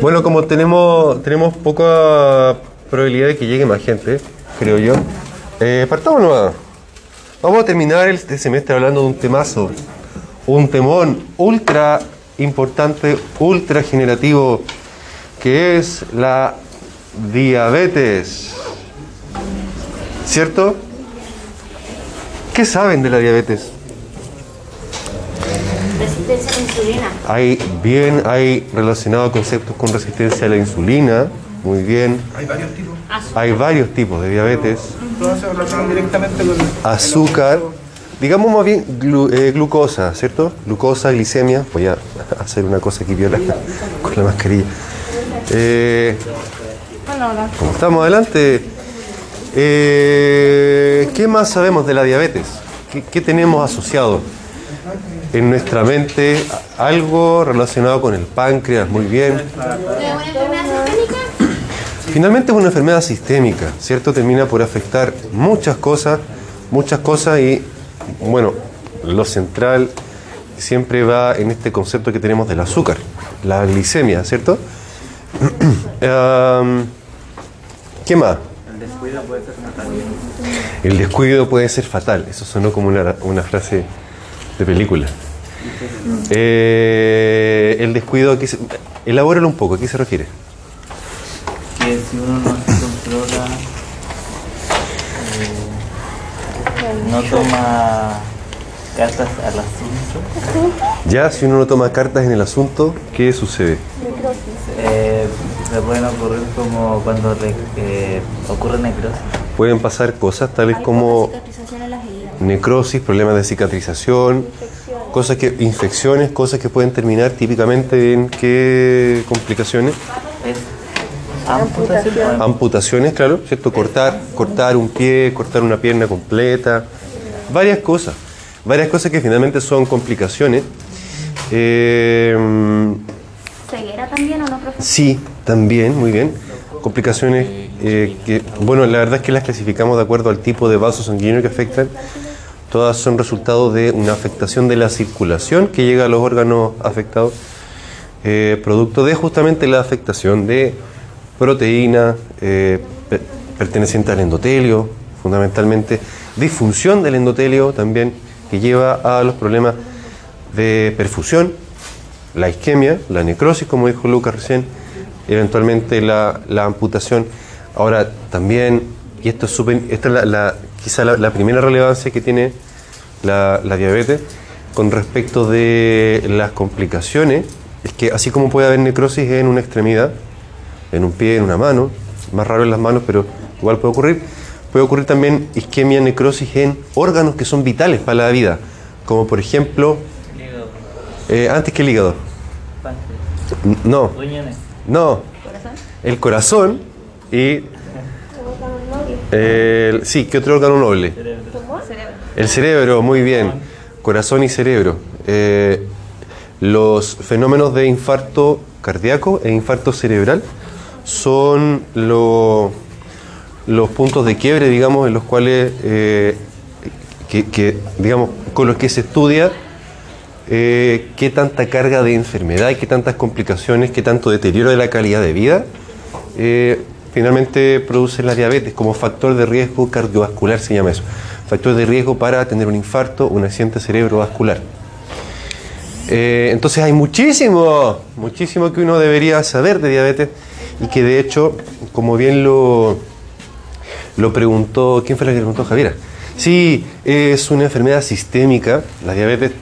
Bueno, como tenemos, tenemos poca probabilidad de que llegue más gente, creo yo, eh, partamos nomás. Vamos a terminar este semestre hablando de un temazo, un temón ultra importante, ultra generativo, que es la diabetes. ¿Cierto? ¿Qué saben de la diabetes? Insulina. Hay bien, hay relacionados conceptos con resistencia a la insulina, muy bien. Hay varios tipos. Hay varios tipos de diabetes. Todos se relacionan directamente con Azúcar, digamos más bien glu- eh, glucosa, ¿cierto? Glucosa, glicemia. Voy a hacer una cosa aquí viola con la mascarilla. Eh, como estamos adelante, eh, ¿qué más sabemos de la diabetes? ¿Qué, qué tenemos asociado? En nuestra mente, algo relacionado con el páncreas, muy bien. ¿Es una enfermedad sistémica? Finalmente es una enfermedad sistémica, ¿cierto? Termina por afectar muchas cosas, muchas cosas y, bueno, lo central siempre va en este concepto que tenemos del azúcar, la glicemia, ¿cierto? ¿Qué más? El descuido puede ser fatal. El descuido puede ser fatal. Eso sonó como una, una frase de película. Eh, el descuido, aquí se, elabóralo un poco, ¿a qué se refiere? Que si uno no se controla, eh, no toma cartas al asunto, Ya, si uno no toma cartas en el asunto, ¿qué sucede? eh, se pueden ocurrir como cuando eh, ocurre necrosis. Pueden pasar cosas tales como Cicatrización en las heridas. necrosis, problemas de cicatrización, cosas que, infecciones, cosas que pueden terminar típicamente en qué complicaciones, Es amputación. amputaciones, claro, ¿cierto? Cortar, cortar un pie, cortar una pierna completa, varias cosas, varias cosas que finalmente son complicaciones. Eh, ¿Ceguera también o no, profesor? Sí, también, muy bien. Complicaciones eh, que, bueno, la verdad es que las clasificamos de acuerdo al tipo de vaso sanguíneo que afectan. Todas son resultado de una afectación de la circulación que llega a los órganos afectados, eh, producto de justamente la afectación de proteína eh, pe- perteneciente al endotelio, fundamentalmente, disfunción del endotelio también, que lleva a los problemas de perfusión, la isquemia, la necrosis, como dijo Lucas recién, eventualmente la amputación. Ahora, también, y esto es súper, esta es la, la- quizá la, la primera relevancia que tiene la, la diabetes con respecto de las complicaciones, es que así como puede haber necrosis en una extremidad, en un pie, en una mano, más raro en las manos, pero igual puede ocurrir, puede ocurrir también isquemia, necrosis en órganos que son vitales para la vida, como por ejemplo, Hígado, eh, antes que el hígado. No, no. El corazón y. el- sí, ¿qué otro órgano noble? El cerebro, muy bien. Corazón y cerebro. Eh, los fenómenos de infarto cardíaco e infarto cerebral son lo- los puntos de quiebre, digamos, en los cuales, eh, que, digamos, con los que se estudia eh, qué tanta carga de enfermedad y qué tantas complicaciones, qué tanto deterioro de la calidad de vida finalmente produce la diabetes como factor de riesgo cardiovascular, se llama eso. Factor de riesgo para tener un infarto, un accidente cerebrovascular. Eh, entonces hay muchísimo, muchísimo que uno debería saber de diabetes y que de hecho, como bien lo, lo preguntó, ¿quién fue la que preguntó Javiera? Sí, es una enfermedad sistémica, la diabetes,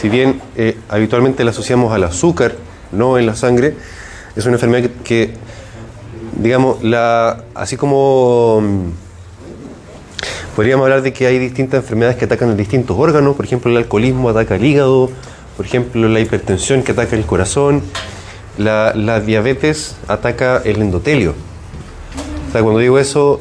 si bien eh, habitualmente la asociamos al azúcar, no en la sangre, es una enfermedad que, que, digamos, la, así como mm, podríamos hablar de que hay distintas enfermedades que atacan a distintos órganos, por ejemplo el alcoholismo ataca el hígado, por ejemplo la hipertensión que ataca el corazón, la, la diabetes ataca el endotelio. O sea, cuando digo eso,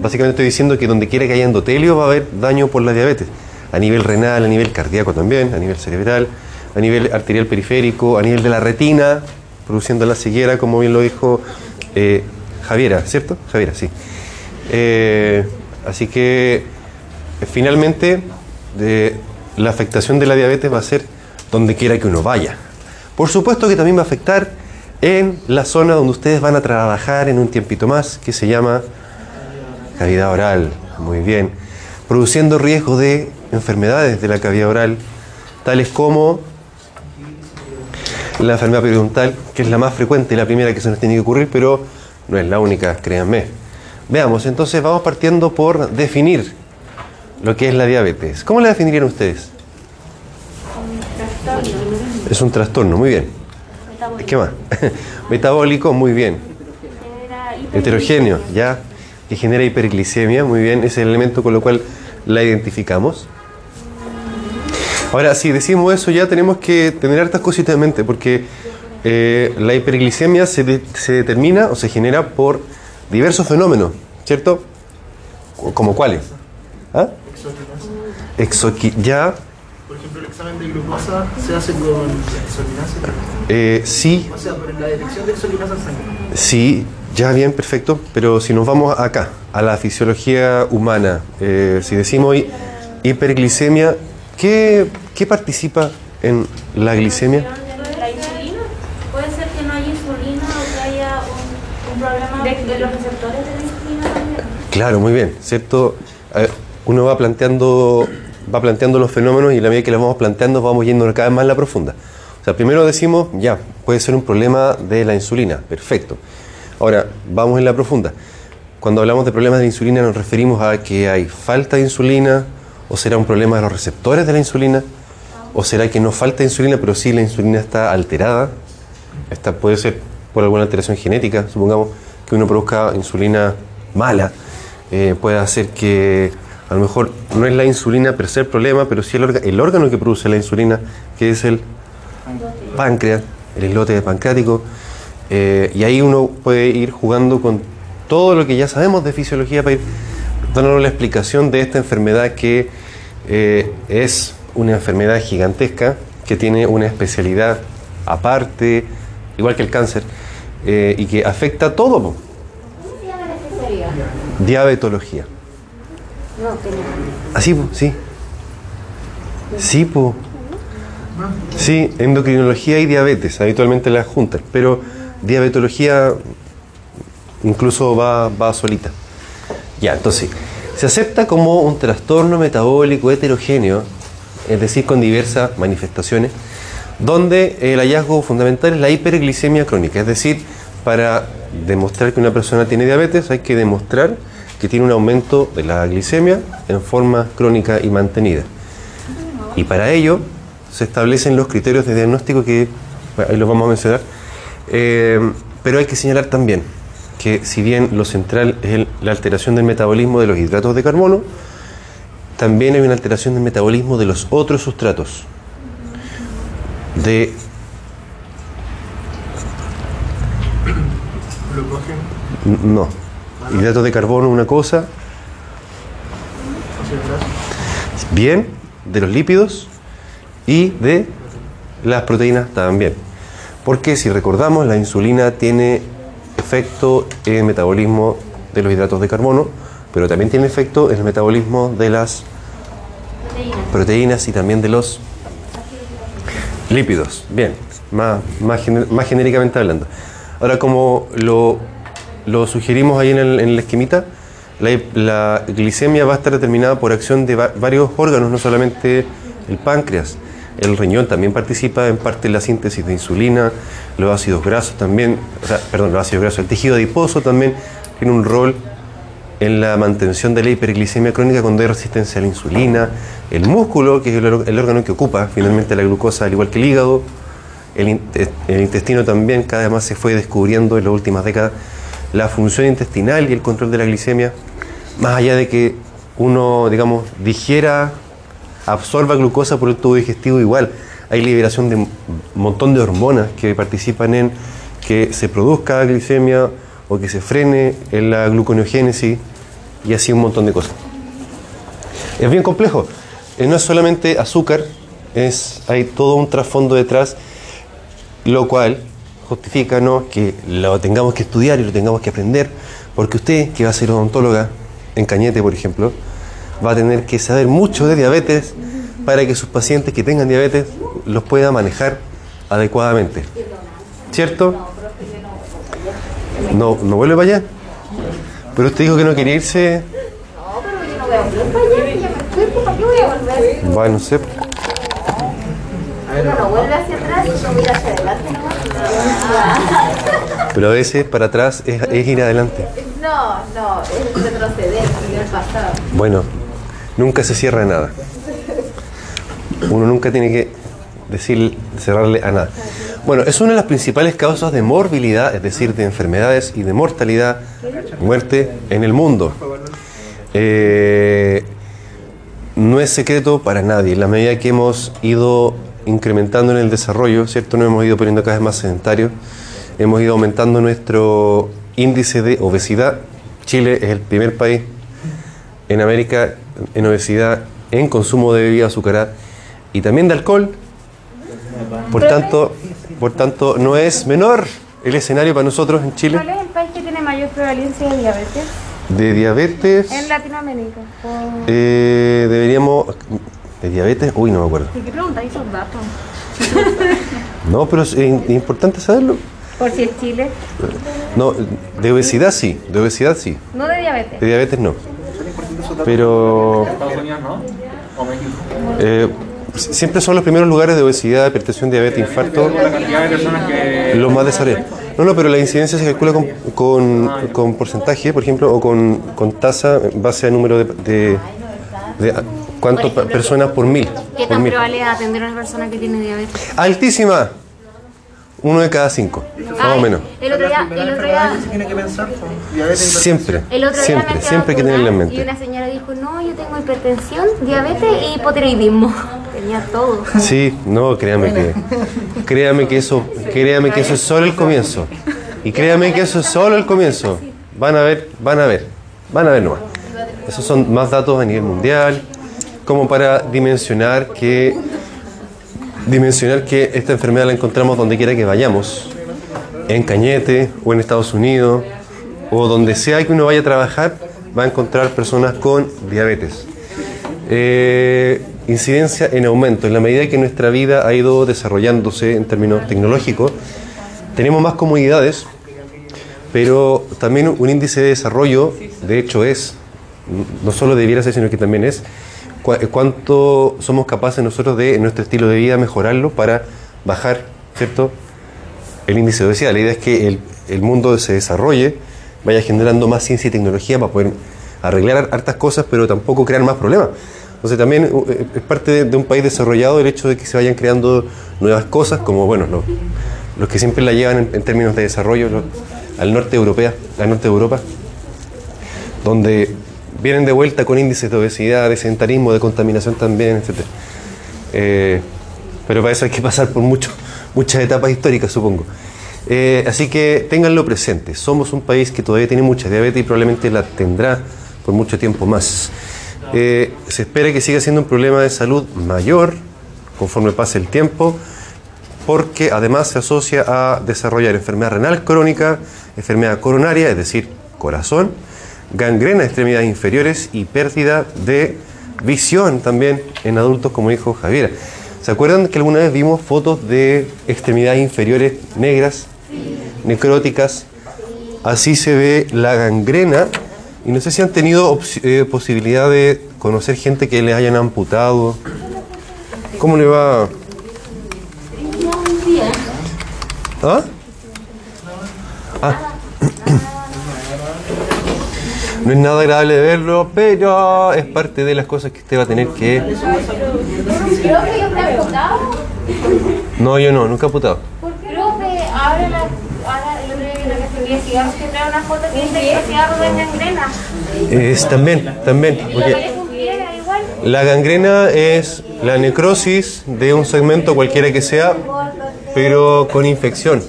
básicamente estoy diciendo que donde quiera que haya endotelio va a haber daño por la diabetes. A nivel renal, a nivel cardíaco también, a nivel cerebral, a nivel arterial periférico, a nivel de la retina, produciendo la ceguera, como bien lo dijo eh, Javiera, ¿cierto? Javiera, sí. Eh, así que eh, finalmente la afectación de la diabetes va a ser donde quiera que uno vaya. Por supuesto que también va a afectar en la zona donde ustedes van a trabajar en un tiempito más, que se llama cavidad oral. Muy bien. Produciendo riesgo de enfermedades de la cavidad oral, tales como la enfermedad periodontal, que es la más frecuente y la primera que se nos tiene que ocurrir, pero no es la única, créanme. Veamos, entonces vamos partiendo por definir lo que es la diabetes. ¿Cómo la definirían ustedes? Es un trastorno, muy bien. ¿Qué más? Metabólico, muy bien. Heterogéneo, ya. Que genera hiperglicemia, muy bien. Es el elemento con lo cual la identificamos. Ahora, si decimos eso, ya tenemos que tener hartas cositas en mente, porque eh, la hiperglicemia se, de- se determina o se genera por diversos fenómenos, ¿cierto? ¿Como cuáles? ¿Ah? Exoqui ya, Por ejemplo, el examen de glucosa se hace con exoquinasa. eh, sí, O sea, por la detección de exoquinasa en sangre. Sí, ya bien, perfecto. Pero si nos vamos acá, a la fisiología humana, eh, si decimos hi- hiperglicemia, ¿qué, qué participa en la glicemia? La insulina. Puede ser que no haya insulina o que haya un, un problema de, los receptores de la insulina también. Claro, muy bien, ¿cierto? Uno va planteando, va planteando los fenómenos y a la medida que los vamos planteando vamos yendo cada vez más en la profunda. O sea, primero decimos, ya, puede ser un problema de la insulina, perfecto. Ahora, vamos en la profunda. Cuando hablamos de problemas de insulina nos referimos a que hay falta de insulina, o será un problema de los receptores de la insulina, o será que no falta insulina, pero sí la insulina está alterada. Esta puede ser por alguna alteración genética, supongamos que uno produzca insulina mala, eh, puede hacer que a lo mejor no es la insulina per se el problema, pero sí el, órgano que produce la insulina, que es el páncreas, el islote pancreático, eh, y ahí uno puede ir jugando con todo lo que ya sabemos de fisiología para ir dándonos la explicación de esta enfermedad que eh, es una enfermedad gigantesca, que tiene una especialidad aparte, igual que el cáncer, eh, y que afecta a todo. ¿Cómo se llama la especialidad? Diabetología. No. Así, po, sí. Sí, po. Sí, endocrinología y diabetes, habitualmente las juntas, pero diabetología incluso va, va solita. Entonces, se acepta como un trastorno metabólico heterogéneo, es decir, con diversas manifestaciones, donde el hallazgo fundamental es la hiperglicemia crónica, es decir, para demostrar que una persona tiene diabetes hay que demostrar que tiene un aumento de la glicemia en forma crónica y mantenida. Y para ello se establecen los criterios de diagnóstico que ahí los vamos a mencionar. Eh, pero hay que señalar también que si bien lo central es el- la alteración del metabolismo de los hidratos de carbono, también hay una alteración del metabolismo de los otros sustratos. De no. Hidratos de carbono una cosa, bien, de los lípidos y de las proteínas también. Porque si recordamos, la insulina tiene efecto en el metabolismo de los hidratos de carbono, pero también tiene efecto en el metabolismo de las proteínas y también de los lípidos. Bien, más, más, gener- más genéricamente hablando. Ahora, como lo, lo sugerimos ahí en el, en la esquemita, la, la glicemia va a estar determinada por acción de va- varios órganos, no solamente el páncreas. El riñón también participa en parte en la síntesis de insulina, los ácidos grasos también, perdón, los ácidos grasos, el tejido adiposo también tiene un rol en la mantención de la hiperglicemia crónica cuando hay resistencia a la insulina, el músculo, que es el, órgano que ocupa finalmente la glucosa, al igual que el hígado, el, in- el intestino también cada vez más se fue descubriendo en las últimas décadas, la función intestinal y el control de la glicemia, más allá de que uno, digamos, digiera, absorba glucosa por el tubo digestivo, igual hay liberación de un montón de hormonas que participan en que se produzca glicemia o que se frene en la gluconeogénesis y así un montón de cosas. Es bien complejo. Eh, No es solamente azúcar, es, hay todo un trasfondo detrás, lo cual justifica ¿no? que lo tengamos que estudiar y lo tengamos que aprender, porque usted, que va a ser odontóloga en Cañete, por ejemplo, va a tener que saber mucho de diabetes para que sus pacientes que tengan diabetes los pueda manejar adecuadamente. ¿Cierto? No, no vuelve para allá. Pero usted dijo que no quería irse. No, pero yo no voy a volver para allá, ¿para qué voy a volver? Bueno, no sé. Uno no vuelve hacia atrás, uno mira hacia adelante nomás. Pero a veces para atrás es, es ir adelante. No, no, es retroceder, ir al pasado. Bueno, nunca se cierra nada. Uno nunca tiene que decir, cerrarle a nada. Bueno, es una de las principales causas de morbilidad, es decir, de enfermedades y de mortalidad, muerte en el mundo. Eh, no es secreto para nadie. En la medida que hemos ido incrementando en el desarrollo, ¿cierto? Nos hemos ido poniendo cada vez más sedentarios, hemos ido aumentando nuestro índice de obesidad. Chile es el primer país en América en obesidad, en consumo de bebida azucarada y también de alcohol. Por tanto, por tanto, no es menor el escenario para nosotros en Chile ¿Cuál es el país que tiene mayor prevalencia de diabetes? de diabetes. En Latinoamérica. Eh, deberíamos. ¿De diabetes? Uy, no me acuerdo. ¿Y qué preguntáis esos datos? No, pero es importante saberlo. Por si es Chile. No, de obesidad sí, de obesidad sí. No de diabetes. De diabetes no. Pero Estados Unidos no, o México. eh, siempre son los primeros lugares de obesidad, hipertensión, diabetes, infarto, La cantidad de personas que... los más desarrollados. No, no, pero la incidencia se calcula con, con, con porcentaje, por ejemplo, o con, con tasa en base a número de, de, de cuántas personas por mil. ¿Qué por tan mil. probable es atender a una persona que tiene diabetes? Altísima. Uno de cada cinco, más o menos. El otro día, el otro día, se tiene que pensar. diabetes, Siempre, el otro día siempre, siempre hay que tenerla en vacunar Y mente. una señora dijo, no, yo tengo hipertensión, diabetes y hipotiroidismo. Tenía todo. Sí, no, créame que, créame que eso, créame que eso es solo el comienzo. Y créame que eso es solo el comienzo. Van a ver, van a ver, van a ver nomás. Esos son más datos a nivel mundial, como para dimensionar que, dimensionar que esta enfermedad la encontramos donde quiera que vayamos, en Cañete o en Estados Unidos o donde sea que uno vaya a trabajar, va a encontrar personas con diabetes. Eh, incidencia en aumento. En la medida que nuestra vida ha ido desarrollándose en términos tecnológicos, tenemos más comodidades, pero también un índice de desarrollo, de hecho es, no solo debiera ser, sino que también es, cua- cuánto somos capaces nosotros de, en nuestro estilo de vida, mejorarlo para bajar, ¿cierto?, el índice de obesidad. La idea es que el, el mundo se desarrolle, vaya generando más ciencia y tecnología para poder arreglar hartas cosas, pero tampoco crear más problemas. Entonces también eh, es parte de, un país desarrollado el hecho de que se vayan creando nuevas cosas, como bueno, lo- los que siempre la llevan en, en términos de desarrollo lo- al norte europea, al norte de Europa, donde vienen de vuelta con índices de obesidad, de sedentarismo, de contaminación también, etc. Eh, pero para eso hay que pasar por mucho, muchas etapas históricas, supongo. Eh, así que ténganlo presente. Somos un país que todavía tiene mucha diabetes y probablemente la tendrá por mucho tiempo más. Eh, se espera que siga siendo un problema de salud mayor conforme pase el tiempo, porque además se asocia a desarrollar enfermedad renal crónica, enfermedad coronaria, es decir, corazón, gangrena de extremidades inferiores y pérdida de visión también en adultos, como dijo Javiera. ¿Se acuerdan que alguna vez vimos fotos de extremidades inferiores negras, necróticas? Así se ve la gangrena. Y no sé si han tenido eh, posibilidad de conocer gente que les hayan amputado. ¿Cómo le va? ¿Ah? Ah. No es nada agradable de verlo, pero es parte de las cosas que usted va a tener que... Creo que yo estoy amputado. No, yo no, nunca he que ahora, la, que cigarros trae una foto que dice que cigarros gangrena. Es también, también. porque la gangrena es la necrosis de un segmento cualquiera que sea, pero con infección.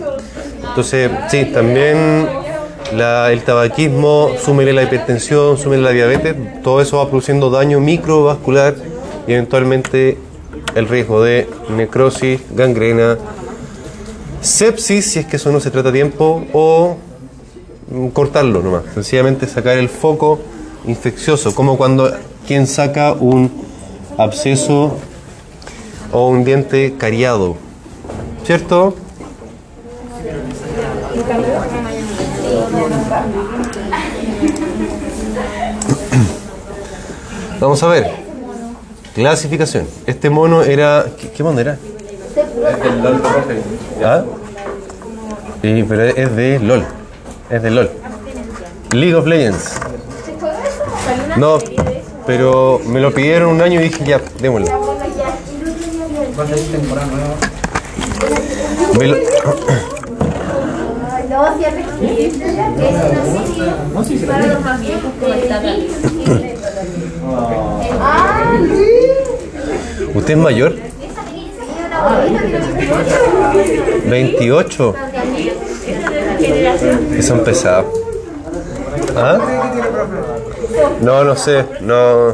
Entonces, sí, también la- el tabaquismo, súmele la hipertensión, súmele la diabetes, todo eso va produciendo daño microvascular y eventualmente el riesgo de necrosis, gangrena, sepsis, si es que eso no se trata a tiempo, o mm, cortarlo nomás, sencillamente sacar el foco infeccioso, como cuando quien saca un absceso o un diente cariado, ¿cierto? Vamos a ver. Clasificación. Este mono era. ¿Qué, qué mono era? ¿Ah? Sí, pero es de LOL. Es de LOL. League of Legends. No, pero me lo pidieron un año y dije ya, démoslo. Me lo- ¿Usted es mayor? 28. Que son pesados. ¿Ah? No, no sé. No.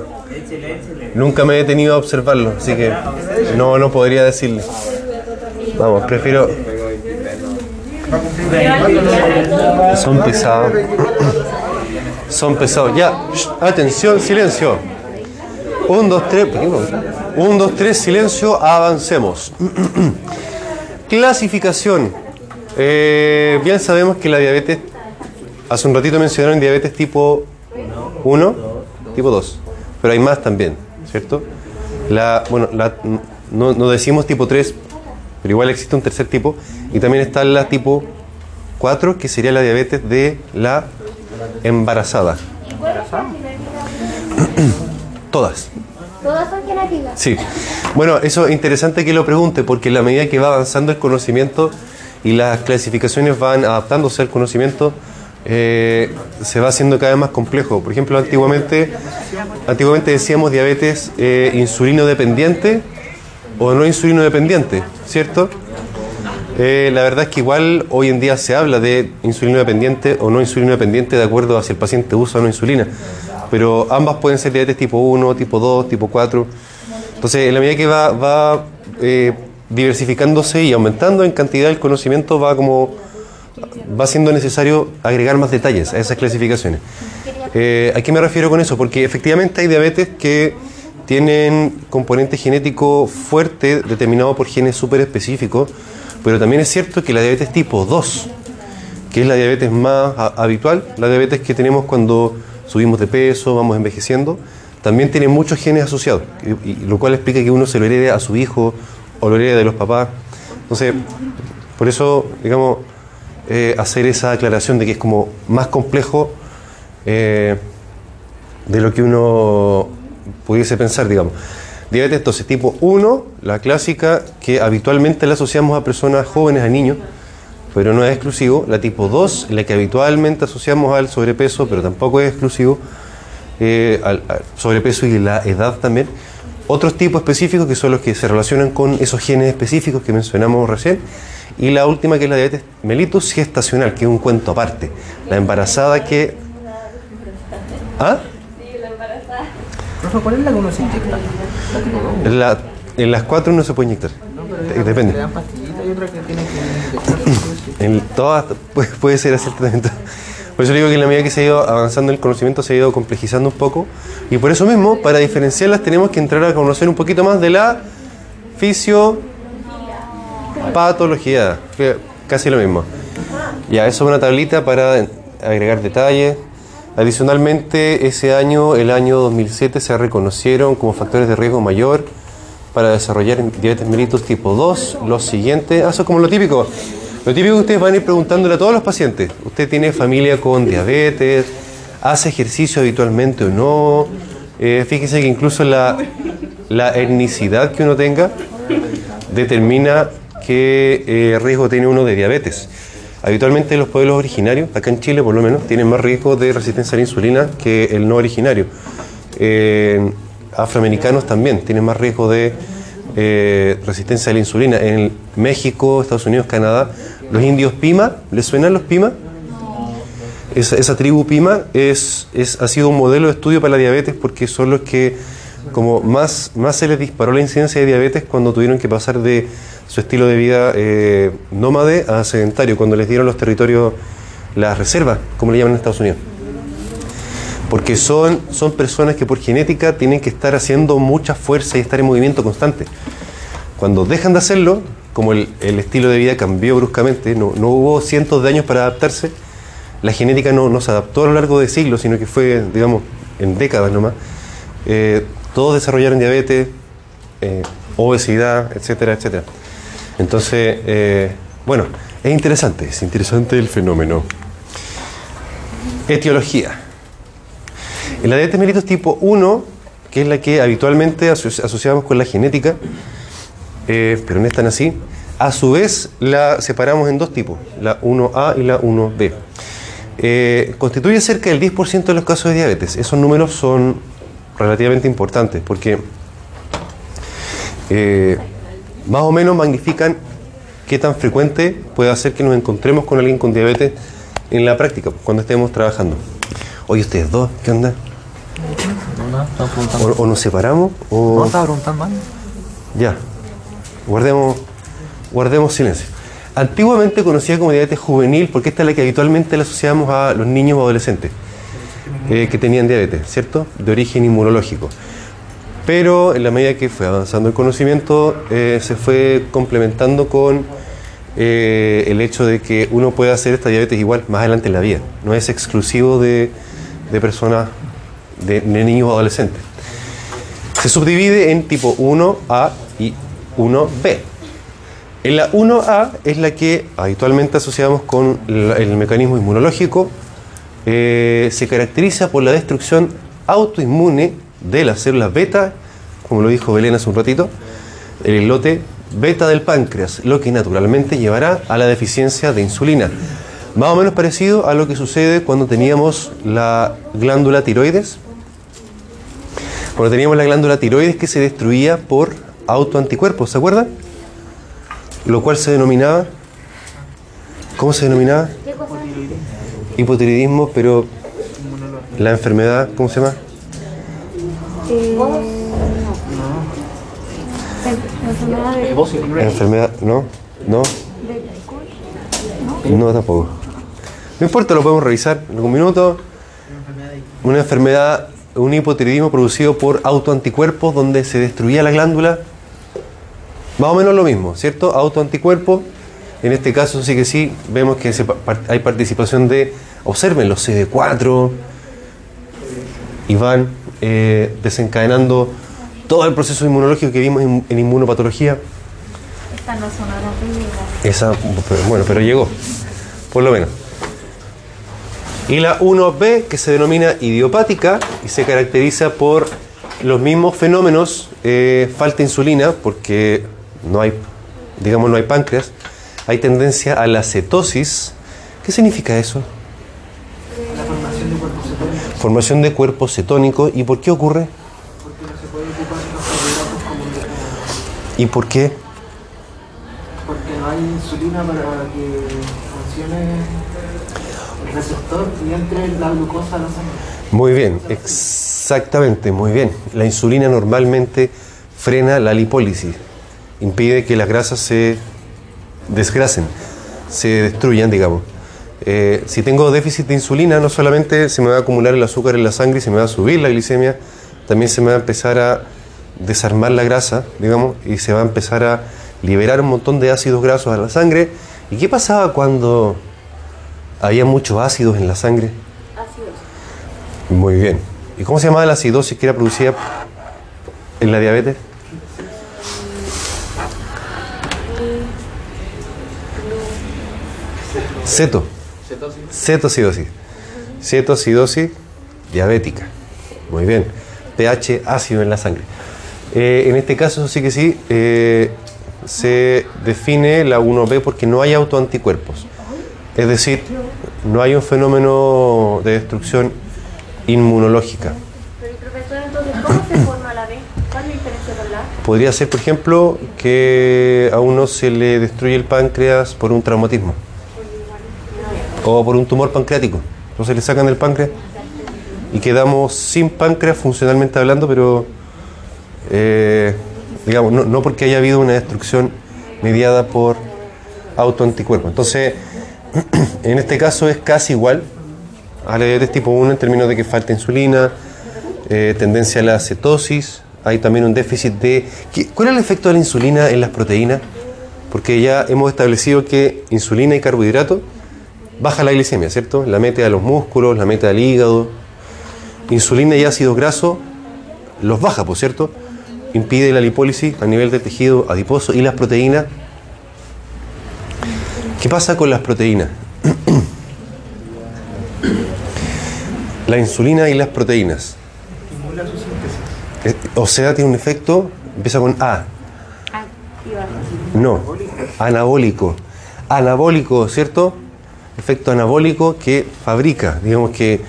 Nunca me he detenido a observarlo, así que no, no podría decirle. Vamos, prefiero. Son pesados. Son pesados. Ya, atención, silencio. Un, dos, tres. Un, dos, tres, silencio, avancemos. Clasificación. Eh, bien sabemos que la diabetes, hace un ratito mencionaron diabetes tipo 1, tipo 2, pero hay más también, ¿cierto? La, bueno, no, no decimos tipo 3, pero igual existe un tercer tipo, y también está la tipo 4, que sería la diabetes de la embarazada. Todas. Todas son genéticas. Sí. Bueno, eso es interesante que lo pregunte porque a la medida que va avanzando el conocimiento y las clasificaciones van adaptándose al conocimiento, eh, se va haciendo cada vez más complejo. Por ejemplo, antiguamente, antiguamente decíamos diabetes eh, insulino dependiente o no insulino dependiente, ¿cierto? Eh, la verdad es que igual hoy en día se habla de insulino dependiente o no insulino dependiente de acuerdo a si el paciente usa o no insulina. Pero ambas pueden ser diabetes tipo 1, tipo 2, tipo 4. Entonces, en la medida que va, va eh, diversificándose y aumentando en cantidad el conocimiento, va como va siendo necesario agregar más detalles a esas clasificaciones. Eh, ¿A qué me refiero con eso? Porque efectivamente hay diabetes que tienen componente genético fuerte determinado por genes súper específicos, pero también es cierto que la diabetes tipo 2, que es la diabetes más habitual, la diabetes que tenemos cuando subimos de peso, vamos envejeciendo, también tiene muchos genes asociados, lo cual explica que uno se lo herede a su hijo o lo herede de los papás. Entonces, por eso, digamos, eh, hacer esa aclaración de que es como más complejo eh, de lo que uno pudiese pensar, digamos. Diabetes entonces tipo 1, la clásica que habitualmente la asociamos a personas jóvenes, a niños, pero no es exclusivo. La tipo 2, la que habitualmente asociamos al sobrepeso, pero tampoco es exclusivo, eh, al, al sobrepeso y la edad también. Otros tipos específicos que son los que se relacionan con esos genes específicos que mencionamos recién. Y la última que es la diabetes mellitus gestacional, que es un cuento aparte. La embarazada que... ¿Ah? Profe, ¿cuál es la que uno se inyecta? La tipo 2. En, la- en las cuatro no se puede inyectar. Le Depende. dan y otra que que. En todas puede, puede ser así el tratamiento. Por eso digo que en la medida que se ha ido avanzando el conocimiento se ha ido complejizando un poco. Y por eso mismo, para diferenciarlas, tenemos que entrar a conocer un poquito más de la fisiopatología. Casi lo mismo. Ya, eso es una tablita para agregar detalles. Adicionalmente, ese año, el año 2007, se reconocieron como factores de riesgo mayor para desarrollar diabetes mellitus tipo 2. Los siguientes, ah, eso es como lo típico. Lo típico que ustedes van a ir preguntándole a todos los pacientes. ¿Usted tiene familia con diabetes? ¿Hace ejercicio habitualmente o no? Eh, fíjense que incluso la, la etnicidad que uno tenga determina qué eh, riesgo tiene uno de diabetes. Habitualmente los pueblos originarios, acá en Chile por lo menos, tienen más riesgo de resistencia a la insulina que el no originario. Eh, afroamericanos también tienen más riesgo de eh, resistencia a la insulina. En México, Estados Unidos, Canadá, los indios Pima, ¿les suenan los Pima? Esa, esa tribu Pima es, es, ha sido un modelo de estudio para la diabetes porque son los que como más, más se les disparó la incidencia de diabetes cuando tuvieron que pasar de su estilo de vida eh, nómade a sedentario, cuando les dieron los territorios, las reservas, como le llaman en Estados Unidos. Porque son, son personas que por genética tienen que estar haciendo mucha fuerza y estar en movimiento constante. Cuando dejan de hacerlo, como el, el estilo de vida cambió bruscamente, no, no hubo cientos de años para adaptarse, la genética no, no se adaptó a lo largo de siglos, sino que fue, digamos, en décadas nomás. Eh, todos desarrollaron diabetes, eh, obesidad, etcétera, etcétera. Entonces, eh, bueno, es interesante, es interesante el fenómeno. Etiología. La diabetes mellitus tipo 1, que es la que habitualmente aso- asociamos con la genética, eh, pero no es tan así, a su vez la separamos en dos tipos, la 1A y la 1B. Eh, constituye cerca del 10% de los casos de diabetes. Esos números son relativamente importantes porque eh, más o menos magnifican qué tan frecuente puede hacer que nos encontremos con alguien con diabetes en la práctica, cuando estemos trabajando. Oye, ustedes dos, ¿qué onda? No, no, estaba preguntando. O, o nos separamos o... No, estaba preguntando algo. Ya. Guardemos, guardemos silencio. Antiguamente conocida como diabetes juvenil, porque esta es la que habitualmente le asociamos a los niños o adolescentes eh, que tenían diabetes, ¿cierto? De origen inmunológico. Pero en la medida que fue avanzando el conocimiento, eh, se fue complementando con eh, el hecho de que uno puede hacer esta diabetes igual más adelante en la vida. No es exclusivo de, de personas, de, de niños o adolescentes. Se subdivide en tipo 1A y 1B. En la 1A es la que habitualmente asociamos con el mecanismo inmunológico. Eh, se caracteriza por la destrucción autoinmune de las células beta, como lo dijo Belén hace un ratito, el lote beta del páncreas, lo que naturalmente llevará a la deficiencia de insulina. Más o menos parecido a lo que sucede cuando teníamos la glándula tiroides, cuando teníamos la glándula tiroides que se destruía por autoanticuerpos, ¿se acuerdan? Lo cual se denominaba, ¿cómo se denominaba? Hipotiroidismo, pero la enfermedad, ¿cómo se llama? Enfermedad de- enfermedad, ¿no? ¿No? No, tampoco. No importa, lo podemos revisar en algún minuto. Una enfermedad, un hipotiroidismo producido por autoanticuerpos donde se destruía la glándula. Más o menos lo mismo, ¿cierto? Autoanticuerpos. En este caso sí que sí, vemos que se hay participación de, observen, los CD4 y van eh, desencadenando todo el proceso inmunológico que vimos en, en inmunopatología. Esta no. Esa, pero bueno, pero llegó, por lo menos. Y la 1B, que se denomina idiopática y se caracteriza por los mismos fenómenos, eh, falta de insulina, porque no hay, digamos, no hay páncreas, hay tendencia a la cetosis. ¿Qué significa eso? Formación de cuerpos cetónicos. ¿Y por qué ocurre? ¿Y por qué? Porque no hay insulina para que funcione receptor y la glucosa la sangre. Muy bien, exactamente, muy bien. La insulina normalmente frena la lipólisis, impide que las grasas se desgrasen, se destruyan, digamos. Eh, si tengo déficit de insulina, no solamente se me va a acumular el azúcar en la sangre y se me va a subir la glicemia, también se me va a empezar a desarmar la grasa, digamos, y se va a empezar a liberar un montón de ácidos grasos a la sangre. ¿Y qué pasaba cuando había muchos ácidos en la sangre? Muy bien. ¿Y cómo se llamaba la acidosis que era producida en la diabetes? Ceto. Cetocidosis. Cetocidosis diabética. Muy bien. pH ácido en la sangre. Eh, en este caso sí que sí, eh, se define la 1B porque no hay autoanticuerpos. Es decir, no hay un fenómeno de destrucción inmunológica. Pero profesor, entonces, ¿cómo se forma la B? ¿Cuál es la diferencia con la A? Podría ser, por ejemplo, que a uno se le destruye el páncreas por un traumatismo o por un tumor pancreático. Entonces le sacan el páncreas y quedamos sin páncreas funcionalmente hablando, pero eh, digamos, no, no porque haya habido una destrucción mediada por autoanticuerpos. Entonces, en este caso es casi igual a la diabetes tipo 1 en términos de que falta insulina, eh, tendencia a la cetosis, hay también un déficit de... ¿qué- ¿Cuál es el efecto de la insulina en las proteínas? porque ya hemos establecido que insulina y carbohidrato baja la glicemia, ¿cierto? La mete a los músculos, la mete al hígado. Insulina y ácido graso los baja, por cierto, impide la lipólisis a nivel del tejido adiposo y las proteínas. ¿Qué pasa con las proteínas? la insulina y las proteínas. O sea, tiene un efecto, empieza con A. No, anabólico. Anabólico, ¿cierto? Efecto anabólico que fabrica, digamos que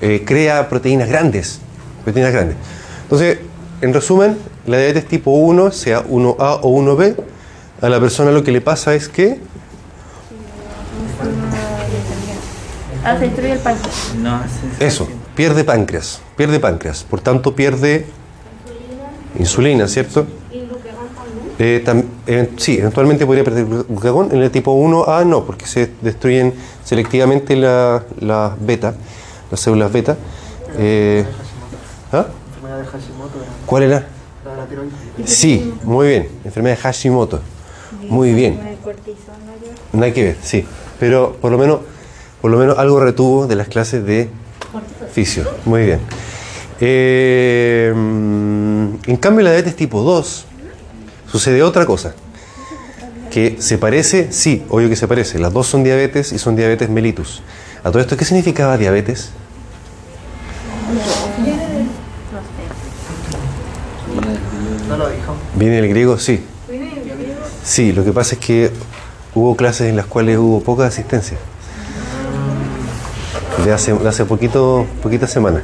eh, crea proteínas grandes. Proteínas grandes. Entonces, en resumen, la diabetes tipo 1, sea 1A o 1B, a la persona lo que le pasa es que Ah, se destruye el páncreas. No hace eso, pierde páncreas, pierde páncreas, por tanto pierde insulina, ¿cierto? Eh, tam- eh, sí, eventualmente podría perder glucagón. En el tipo 1A no, porque se destruyen selectivamente la- las beta, las células beta. Eh, ¿ah? Enfermedad de Hashimoto, de ¿Cuál era? la la. Sí, muy bien. Enfermedad de Hashimoto. Muy bien. Nada que ver, sí. Pero por lo menos, por lo menos algo retuvo de las clases de fisio. Muy bien. Eh, en cambio, la diabetes tipo 2 sucede otra cosa. Que se parece, sí, obvio que se parece. Las dos son diabetes y son diabetes mellitus. A todo esto, ¿qué significaba diabetes? No lo dijo. ¿Viene del griego? Sí. Sí, lo que pasa es que hubo clases en las cuales hubo poca asistencia. De hace, de hace poquito, poquitas semanas.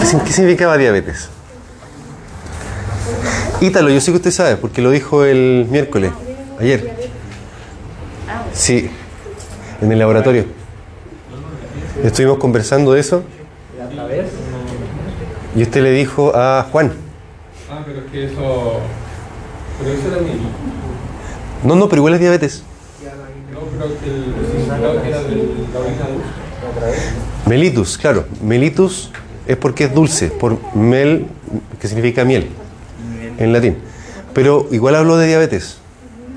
¿Qué, qué significaba diabetes? Ítalo, yo sé que usted sabe, porque lo dijo el miércoles, ayer. Sí, en el laboratorio. Estuvimos conversando de eso. Y usted le dijo a Juan. Ah, pero es que eso. Pero eso era mi. No, no, pero igual es diabetes. Que el que era. Mellitus, claro. Mellitus es porque es dulce, por mel, que significa miel, en latín. Pero igual habló de diabetes.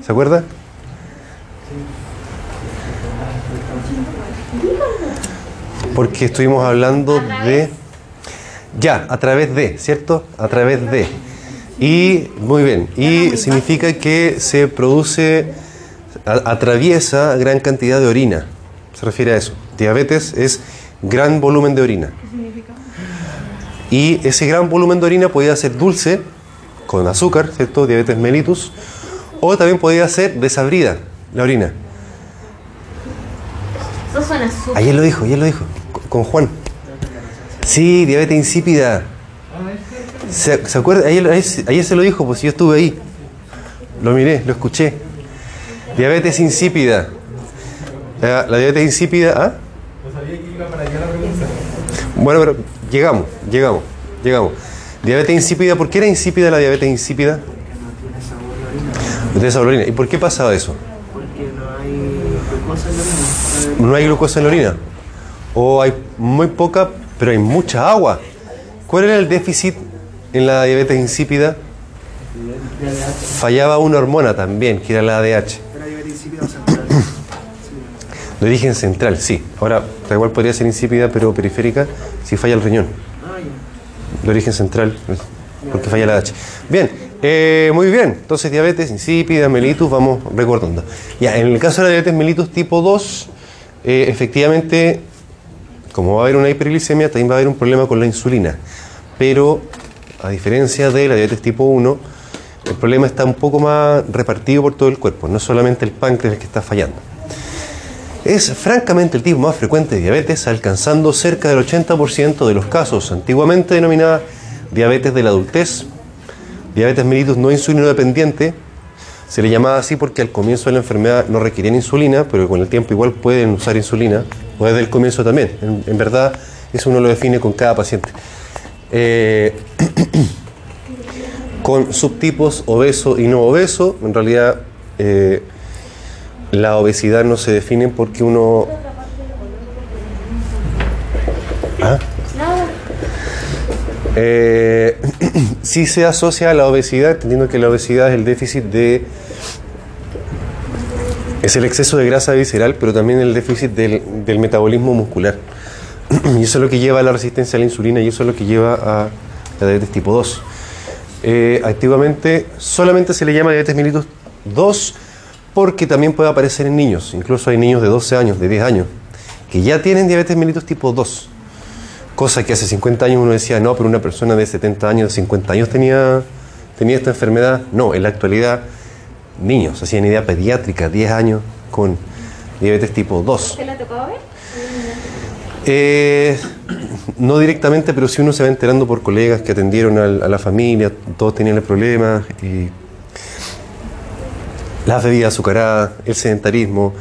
¿Se acuerda? Porque estuvimos hablando de... Ya, a través de, ¿cierto? A través de. Y, muy bien, y significa que se produce, atraviesa gran cantidad de orina. Se refiere a eso. Diabetes es gran volumen de orina. Y ese gran volumen de orina podía ser dulce, con azúcar, ¿cierto? Diabetes mellitus. O también podía ser desabrida, la orina. Eso suena. Ayer lo dijo, ayer lo dijo, con- con Juan. Sí, diabetes insípida. ¿Se, se acuerda? Ayer, ayer- ayer se lo dijo, pues yo estuve ahí. Lo miré, lo escuché. Diabetes insípida. La, la diabetes insípida, ¿ah? Bueno, pero llegamos, llegamos, llegamos. Diabetes insípida, ¿por qué era insípida la diabetes insípida? No tiene sabor orina. ¿Y por qué pasaba eso? Porque no hay glucosa en la orina. no hay glucosa en la orina. O hay muy poca, pero hay mucha agua. ¿Cuál era el déficit en la diabetes insípida? Fallaba una hormona también, que era la ADH. De origen central, sí. Ahora, igual podría ser insípida, pero periférica, si falla el riñón. De origen central, porque falla la ADH. Bien, eh, muy bien. Entonces, diabetes insípida, mellitus, vamos recordando. Ya, en el caso de la diabetes mellitus tipo 2, eh, efectivamente, como va a haber una hiperglicemia, también va a haber un problema con la insulina. Pero, a diferencia de la diabetes tipo 1, el problema está un poco más repartido por todo el cuerpo, no solamente el páncreas el que está fallando. Es francamente el tipo más frecuente de diabetes, alcanzando cerca del 80% de los casos, antiguamente denominada diabetes de la adultez, diabetes mellitus no insulino dependiente. Se le llamaba así porque al comienzo de la enfermedad no requerían insulina, pero con el tiempo igual pueden usar insulina, o desde el comienzo también. En, verdad, eso uno lo define con cada paciente. Eh, con subtipos obeso y no obeso, en realidad eh, la obesidad no se define porque uno... ¿Ah? Eh, sí se asocia a la obesidad, entendiendo que la obesidad es el déficit de es el exceso de grasa visceral, pero también el déficit del, del metabolismo muscular. y eso es lo que lleva a la resistencia a la insulina y eso es lo que lleva a la diabetes tipo 2. Eh, activamente solamente se le llama diabetes mellitus 2 porque también puede aparecer en niños. Incluso hay niños de 12 años, de 10 años, que ya tienen diabetes mellitus tipo 2. Cosa que hace 50 años uno decía, no, pero una persona de 70 años, de 50 años tenía, tenía esta enfermedad. No, en la actualidad, niños, hacían idea pediátrica, 10 años, con diabetes tipo 2. ¿Se la tocó ver? Eh, no directamente, pero sí uno se va enterando por colegas que atendieron a, la familia, todos tenían el problema. y las bebidas azucaradas, el sedentarismo,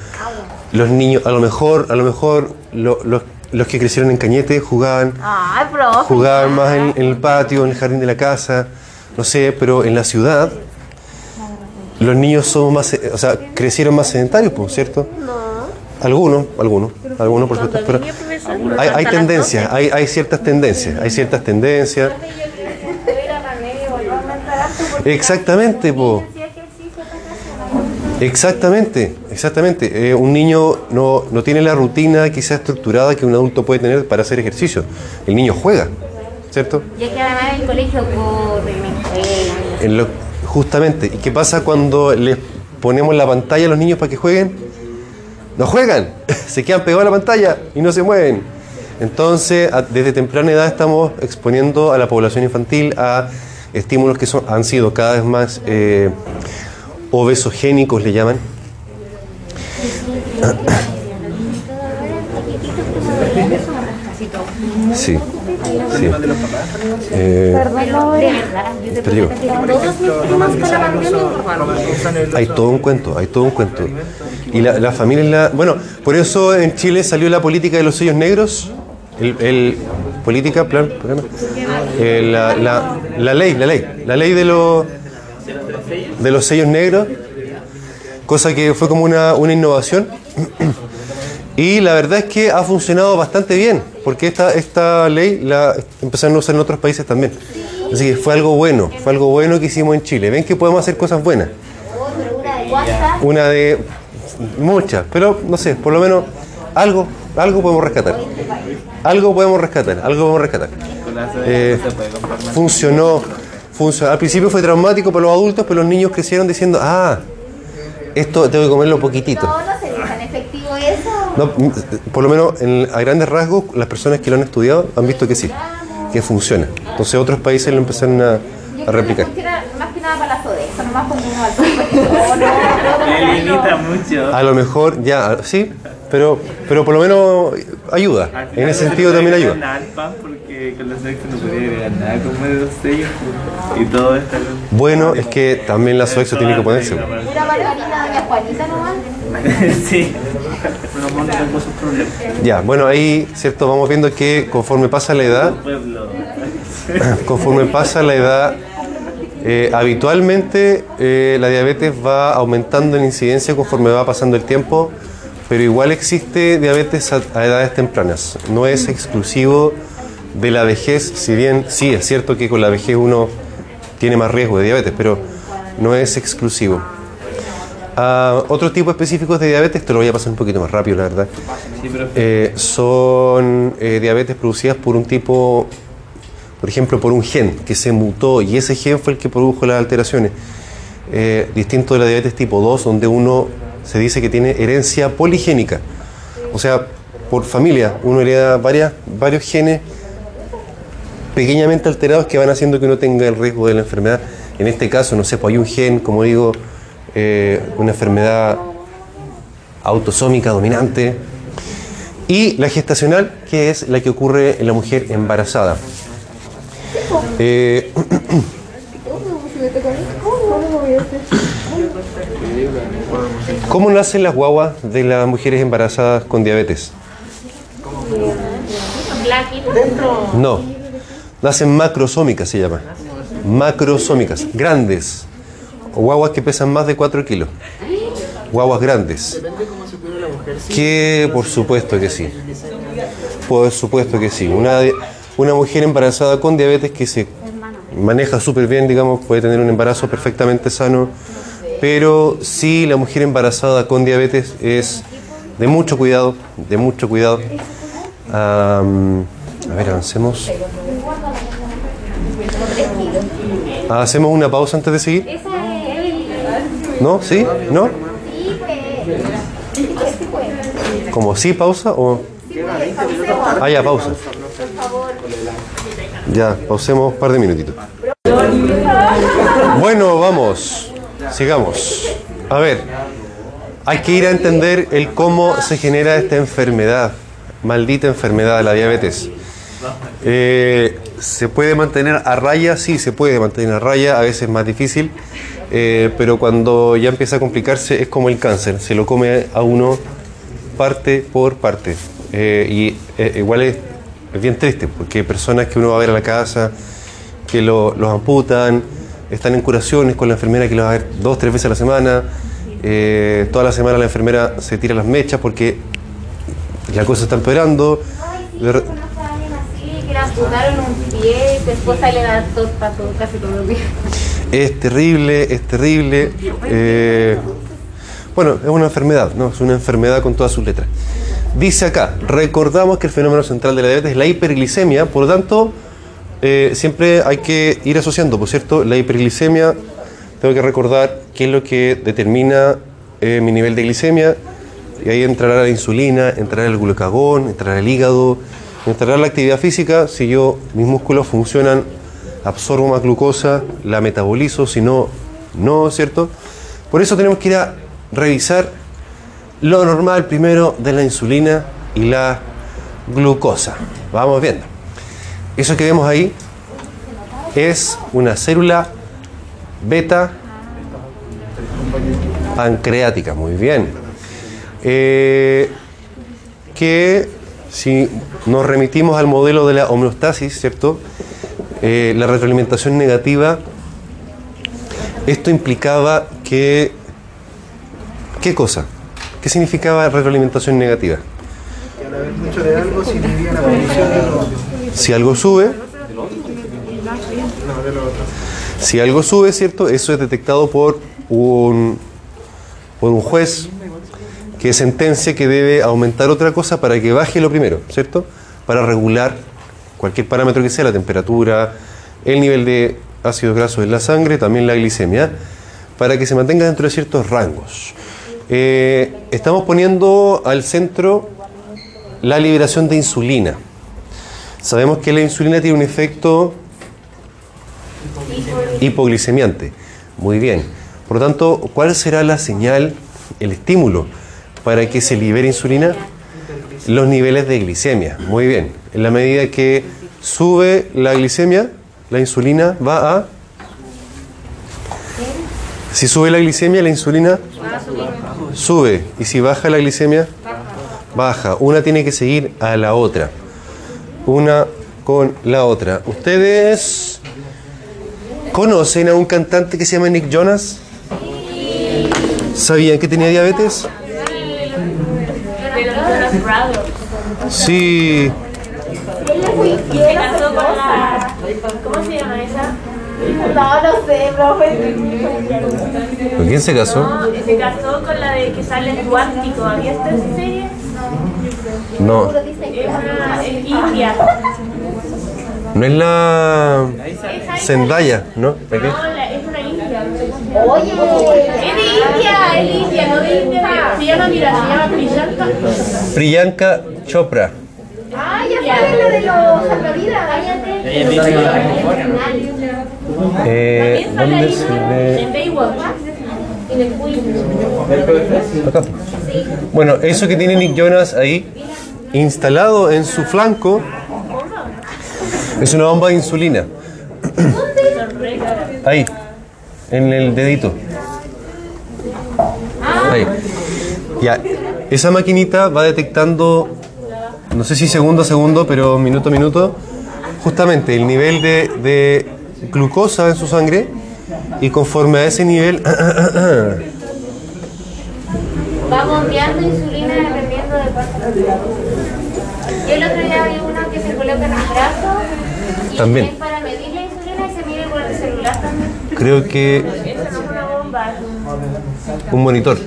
los niños, a lo mejor, a lo mejor lo- los, los que crecieron en Cañete jugaban, Ay, profe. jugaban más en, en el patio, en el jardín de la casa, no sé, pero en la ciudad los niños son más, eh, o sea, crecieron más sedentarios, pues, ¿cierto? Algunos, algunos, algunos por supuesto, pero hay, hay tendencias, hay, hay ciertas tendencias, hay ciertas tendencias. Exactamente, po. Exactamente, exactamente. Eh, un niño no, no tiene la rutina quizá estructurada que un adulto puede tener para hacer ejercicio. El niño juega, ¿cierto? Ya que además en el colegio juegan. En lo- justamente. ¿Y qué pasa cuando les ponemos la pantalla a los niños para que jueguen? No juegan, se quedan pegados a la pantalla y no se mueven. Entonces, desde temprana edad estamos exponiendo a la población infantil a estímulos que son, han sido cada vez más eh, obesogénicos, le llaman. Sí. sí. Eh, Hay todo un cuento, hay todo un cuento. Y la, la familia, es la, bueno, por eso en Chile salió la política de los sellos negros, el, política, plan, eh, la, la- la ley, la ley, la ley de los de los sellos negros, cosa que fue como una, una innovación. Y la verdad es que ha funcionado bastante bien, porque esta, esta ley la empezaron a usar en otros países también. Así que fue algo bueno, fue algo bueno que hicimos en Chile. Ven que podemos hacer cosas buenas. Una de muchas, pero no sé, por lo menos algo, algo podemos rescatar. Algo podemos rescatar, algo podemos rescatar. Eh, funcionó, funcionó. Al principio fue traumático para los adultos, pero los niños crecieron diciendo, ah, esto tengo que comerlo poquitito. no, no sería tan efectivo eso. No, mm, por lo menos en- a grandes rasgos, las personas que lo han estudiado han visto que sí, que funciona. Entonces otros países lo empezaron a, a replicar. Más que nada para la nomás como uno al No, no, Me limita mucho. A lo mejor ya, sí, pero, pero por lo menos ayuda. En ese sentido se también ayuda. agregar nada al pan porque con los sexos no podía agregar nada como de dos sellos y todo esto. Bueno, es que también la Soexo tiene que ponerse. Pura margarina doña Juanita nomás. sí. Ya, bueno, ahí, ¿cierto? Vamos viendo que conforme pasa la edad, conforme pasa la edad, eh, habitualmente eh, la diabetes va aumentando en incidencia conforme va pasando el tiempo, pero igual existe diabetes a, a edades tempranas. No es exclusivo de la vejez, si bien sí es cierto que con la vejez uno tiene más riesgo de diabetes, pero no es exclusivo. Ah, otros tipos específicos de diabetes, te lo voy a pasar un poquito más rápido, la verdad. Eh, son eh, diabetes producidas por un tipo, por ejemplo, por un gen que se mutó y ese gen fue el que produjo las alteraciones. Eh, distinto de la diabetes tipo 2, donde uno se dice que tiene herencia poligénica. O sea, por familia, uno hereda varias, varios genes pequeñamente alterados que van haciendo que uno tenga el riesgo de la enfermedad. En este caso, no sé, pues hay un gen, como digo, eh, una enfermedad autosómica dominante. Y la gestacional, que es la que ocurre en la mujer embarazada. Eh, ¿Cómo nacen las guaguas de las mujeres embarazadas con diabetes? No, nacen macrosómicas se llama. Macrosómicas, grandes. Guaguas que pesan más de 4 kilos. Guaguas grandes. Que por supuesto que sí. Por supuesto que sí. Una, una mujer embarazada con diabetes que se maneja súper bien, digamos, puede tener un embarazo perfectamente sano, pero sí la mujer embarazada con diabetes es de mucho cuidado, de mucho cuidado. A ver, avancemos. ¿Hacemos una pausa antes de seguir? ¿No? ¿Sí? ¿No? ¿Como sí pausa o...? Ah, ya, pausa. Ya, pausemos un par de minutitos. Bueno, vamos. Sigamos. A ver, hay que ir a entender el cómo se genera esta enfermedad, maldita enfermedad de la diabetes. Eh, ¿Se puede mantener a raya? Sí, se puede mantener a raya, a veces es más difícil, eh, pero cuando ya empieza a complicarse es como el cáncer, se lo come a uno parte por parte. Eh, y igual es, bien triste, porque personas que uno va a ver a la casa, que lo- los amputan, están en curaciones con la enfermera que los va a ver dos, tres veces a la semana. eh, toda la semana la enfermera se tira las mechas porque la cosa está empeorando. Ay, sí, De re- conozco a alguien así, que le amputaron un pie y su esposa le da tos para todo, casi todos los días. Es terrible, es terrible. eh, bueno, es una enfermedad, ¿no? Es una enfermedad con todas sus letras. Dice acá, recordamos que el fenómeno central de la diabetes es la hiperglicemia, por lo tanto, eh, siempre hay que ir asociando, por cierto, la hiperglicemia, tengo que recordar qué es lo que determina eh, mi nivel de glicemia, y ahí entrará la insulina, entrará el glucagón, entrará el hígado, entrará la actividad física, si yo, mis músculos funcionan, absorbo más glucosa, la metabolizo, si no, no, ¿cierto? Por eso tenemos que ir a revisar lo normal primero de la insulina y la glucosa. Vamos viendo. Eso que vemos ahí es una célula beta pancreática, muy bien. Eh, que si nos remitimos al modelo de la homeostasis, ¿cierto? Eh, la retroalimentación negativa, esto implicaba que... ¿Qué cosa? ¿Qué significaba retroalimentación negativa? Que mucho de algo la de lo Si algo sube, si algo sube, ¿cierto? Eso es detectado por un, por un juez que sentencia que debe aumentar otra cosa para que baje lo primero, ¿cierto? Para regular cualquier parámetro que sea, la temperatura, el nivel de ácidos grasos en la sangre, también la glicemia, para que se mantenga dentro de ciertos rangos. Eh, estamos poniendo al centro la liberación de insulina. Sabemos que la insulina tiene un efecto hipoglicemiante. Muy bien. Por lo tanto, ¿cuál será la señal, el estímulo para que se libere insulina? Los niveles de glicemia. Muy bien. En la medida que sube la glicemia, la insulina va a... Si sube la glicemia, la insulina sube. Y si baja la glicemia, baja. Una tiene que seguir a la otra. Una con la otra. ¿Ustedes conocen a un cantante que se llama Nick Jonas? ¿Sabían que tenía diabetes? Sí. Y se casó con la. ¿Cómo se llama esa? No, no sé, profe. ¿Con quién se casó? No, se casó con la de que sale en Cuántico. ¿Había esta serie? No. Es una es india. No es la Zendaya, ¿no? ¿De qué? No, la- es una india. Oye, Es de India, es de India, no de India. Se llama, mira, se llama Priyanka. Priyanka Chopra. ah, ya sabes lo de los salvavidas. Eh, También sale ¿Dónde se ve? en Baywatch. Bueno, eso que tiene Nick Jonas ahí, instalado en su flanco, es una bomba de insulina. Ahí, en el dedito. Ahí. Ya, esa maquinita va detectando, no sé si segundo a segundo, pero minuto a minuto, justamente el nivel de, de glucosa en su sangre y conforme a ese nivel Va bombeando insulina dependiendo de cuánto. Yo el otro día vi uno que se coloca en el brazo y También. es para medir la insulina y se mide por el celular también. creo que Un monitor.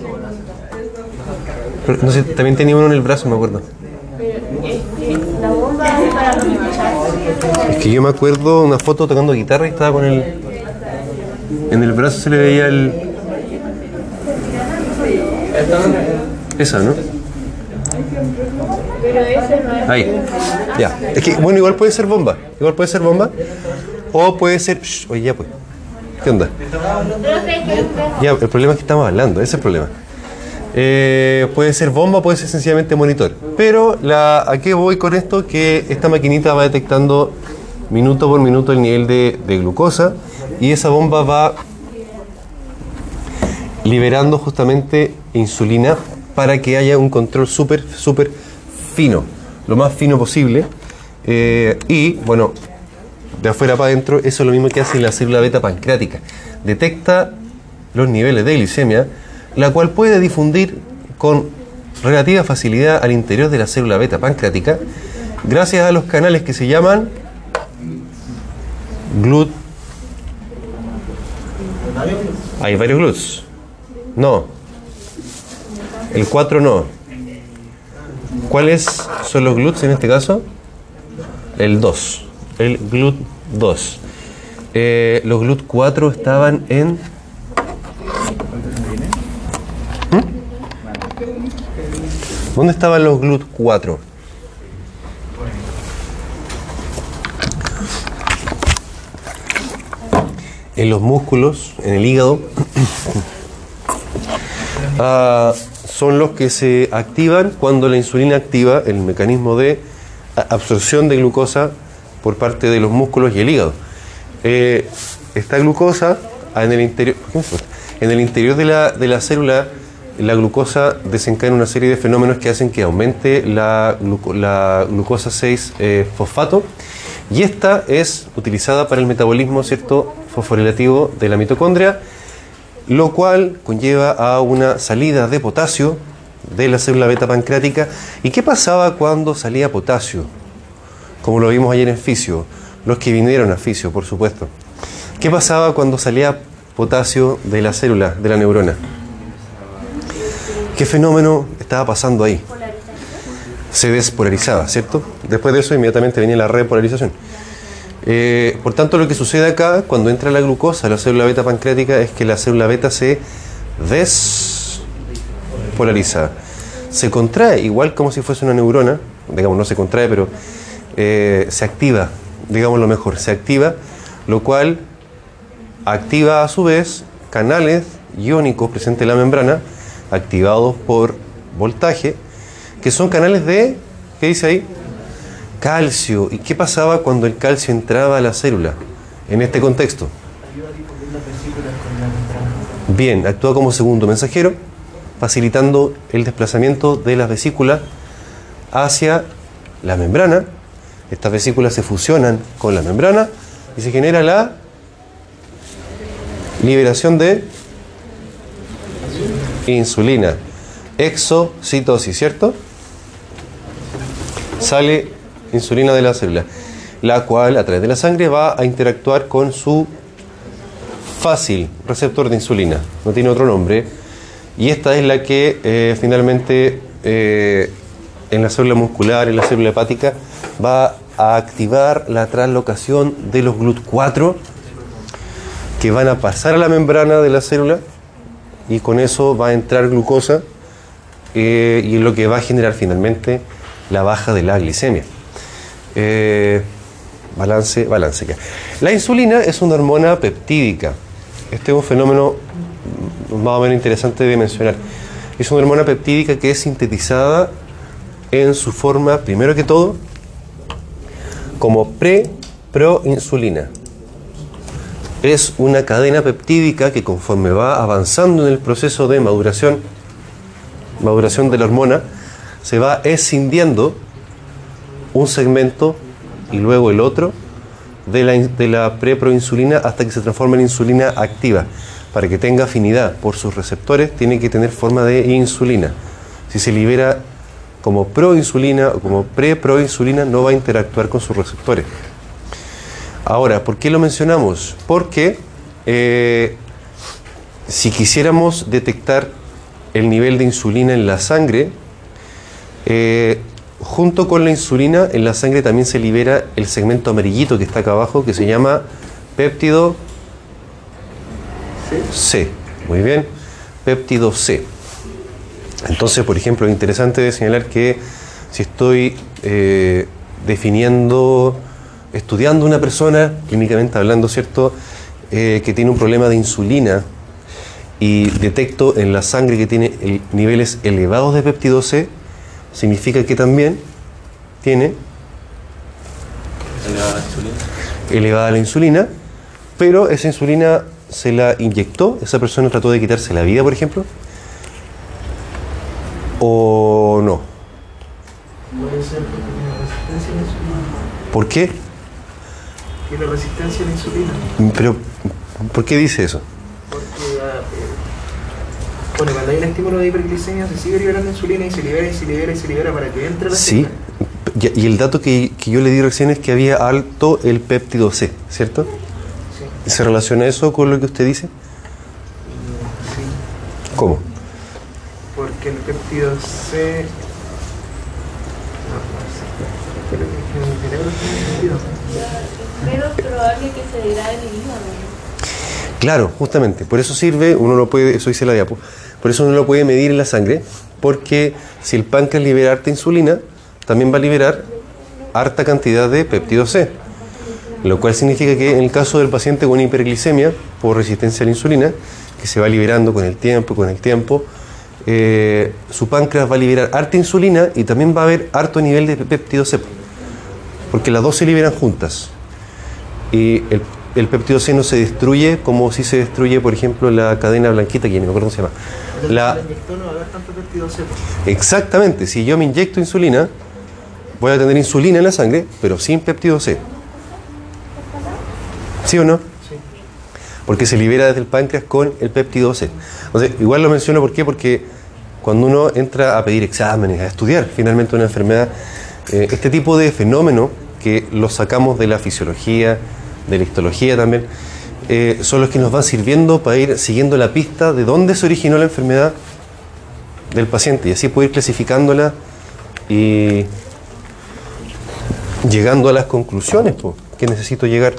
Pero, no sé, también tenía uno en el brazo, me acuerdo. La bomba es para los Es que yo me acuerdo una foto tocando guitarra y estaba con el. En el brazo se le veía el. Esa, ¿no? Pero ese no es. Ahí. Ya. Es que, bueno, igual puede ser bomba. Igual puede ser bomba. O puede ser. Shh, oye, ya pues. ¿Qué onda? Ya, el problema es que estamos hablando, ese es el problema. Eh, puede ser bomba, puede ser sencillamente monitor. Pero la, ¿a qué voy con esto? Que esta maquinita va detectando minuto por minuto el nivel de, de glucosa y esa bomba va liberando justamente insulina para que haya un control súper, súper fino, lo más fino posible. Eh, y bueno, de afuera para adentro, eso es lo mismo que hace la célula beta pancreática. Detecta los niveles de glicemia, la cual puede difundir con relativa facilidad al interior de la célula beta pancreática gracias a los canales que se llaman GLUT. Hay varios GLUTs. No. El 4 no. ¿Cuáles son los GLUTs en este caso? El 2. El GLUT 2. Eh, los GLUT 4 estaban en. ¿Mm? ¿Dónde estaban los GLUT 4? En los músculos, en el hígado. Ah, son los que se activan cuando la insulina activa el mecanismo de absorción de glucosa por parte de los músculos y el hígado. Eh, esta glucosa en el interior, en el interior de la, de la célula, la glucosa desencadena una serie de fenómenos que hacen que aumente la, la glucosa 6 eh, fosfato y esta es utilizada para el metabolismo cierto fosforilativo de la mitocondria lo cual conlleva a una salida de potasio de la célula beta pancreática. ¿Y qué pasaba cuando salía potasio? Como lo vimos ayer en fisio, los que vinieron a fisio, por supuesto. ¿Qué pasaba cuando salía potasio de la célula, de la neurona? ¿Qué fenómeno estaba pasando ahí? Se despolarizaba, ¿cierto? Después de eso inmediatamente venía la repolarización. Eh, por tanto, lo que sucede acá cuando entra la glucosa a la célula beta pancreática es que la célula beta se despolariza. Se contrae, igual como si fuese una neurona, digamos, no se contrae, pero eh, se activa, digamos lo mejor, se activa, lo cual activa a su vez canales iónicos presentes en la membrana, activados por voltaje, que son canales de, ¿qué dice ahí? Calcio. ¿Y qué pasaba cuando el calcio entraba a la célula en este contexto? Bien, actúa como segundo mensajero, facilitando el desplazamiento de las vesículas hacia la membrana. Estas vesículas se fusionan con la membrana y se genera la liberación de insulina, exocitosis, ¿cierto? Sale insulina de la célula, la cual a través de la sangre va a interactuar con su fácil receptor de insulina, no tiene otro nombre, y esta es la que eh, finalmente eh, en la célula muscular, en la célula hepática, va a activar la translocación de los GLUT4 que van a pasar a la membrana de la célula y con eso va a entrar glucosa eh, y lo que va a generar finalmente la baja de la glicemia. Eh, balance, balance. La insulina es una hormona peptídica. Este es un fenómeno más o menos interesante de mencionar. Es una hormona peptídica que es sintetizada en su forma, primero que todo, como pre-proinsulina. Es una cadena peptídica que conforme va avanzando en el proceso de maduración, maduración de la hormona, se va escindiendo un segmento y luego el otro de la, de la preproinsulina hasta que se transforma en insulina activa. Para que tenga afinidad por sus receptores, tiene que tener forma de insulina. Si se libera como proinsulina o como preproinsulina, no va a interactuar con sus receptores. Ahora, ¿por qué lo mencionamos? Porque eh, si quisiéramos detectar el nivel de insulina en la sangre, eh, junto con la insulina en la sangre también se libera el segmento amarillito que está acá abajo, que se llama péptido C. Muy bien, péptido C. Entonces, por ejemplo, es interesante señalar que si estoy eh, definiendo, estudiando una persona, clínicamente hablando, ¿cierto?, eh, que tiene un problema de insulina y detecto en la sangre que tiene el- niveles elevados de péptido C, significa que también tiene elevada la insulina, pero esa insulina se la inyectó, esa persona trató de quitarse la vida, por ejemplo, o no. Puede ser resistencia a la insulina. ¿Por qué? Tiene resistencia a la insulina. Pero, ¿por qué dice eso? Porque bueno, cuando hay un estímulo de hiperglicemia se sigue liberando insulina y se libera y se libera y se libera para que entre la Sí. célula. Y y el dato que, que yo le di recién es que había alto el péptido C, ¿cierto? Sí. ¿Se relaciona eso con lo que usted dice? Sí. ¿Cómo? Porque el péptido C. No, no sé. Pero probable que se degrade el hígado. Claro, justamente. Por eso sirve, uno lo puede, eso dice la diapo, por eso uno lo puede medir en la sangre, porque si el páncreas libera harta insulina, también va a liberar harta cantidad de péptido C. Lo cual significa que en el caso del paciente con hiperglicemia por resistencia a la insulina, que se va liberando con el tiempo, con el tiempo, eh, su páncreas va a liberar harta insulina y también va a haber harto nivel de péptido C. Porque las dos se liberan juntas. Y el, el péptido C no se destruye como si se destruye, por ejemplo, la cadena blanquita, que no me acuerdo cómo se llama. Pero La, inyectó no va a haber tanto péptido C. exactamente, si yo me inyecto insulina, voy a tener insulina en la sangre, pero sin péptido C. ¿Sí o no? Sí. Porque se libera desde el páncreas con el péptido C. Entonces, igual lo menciono ¿por qué? porque cuando uno entra a pedir exámenes, a estudiar finalmente una enfermedad, eh, este tipo de fenómeno que los sacamos de la fisiología, de la histología también, eh, son los que nos van sirviendo para ir siguiendo la pista de dónde se originó la enfermedad del paciente y así poder ir clasificándola y llegando a las conclusiones po, que necesito llegar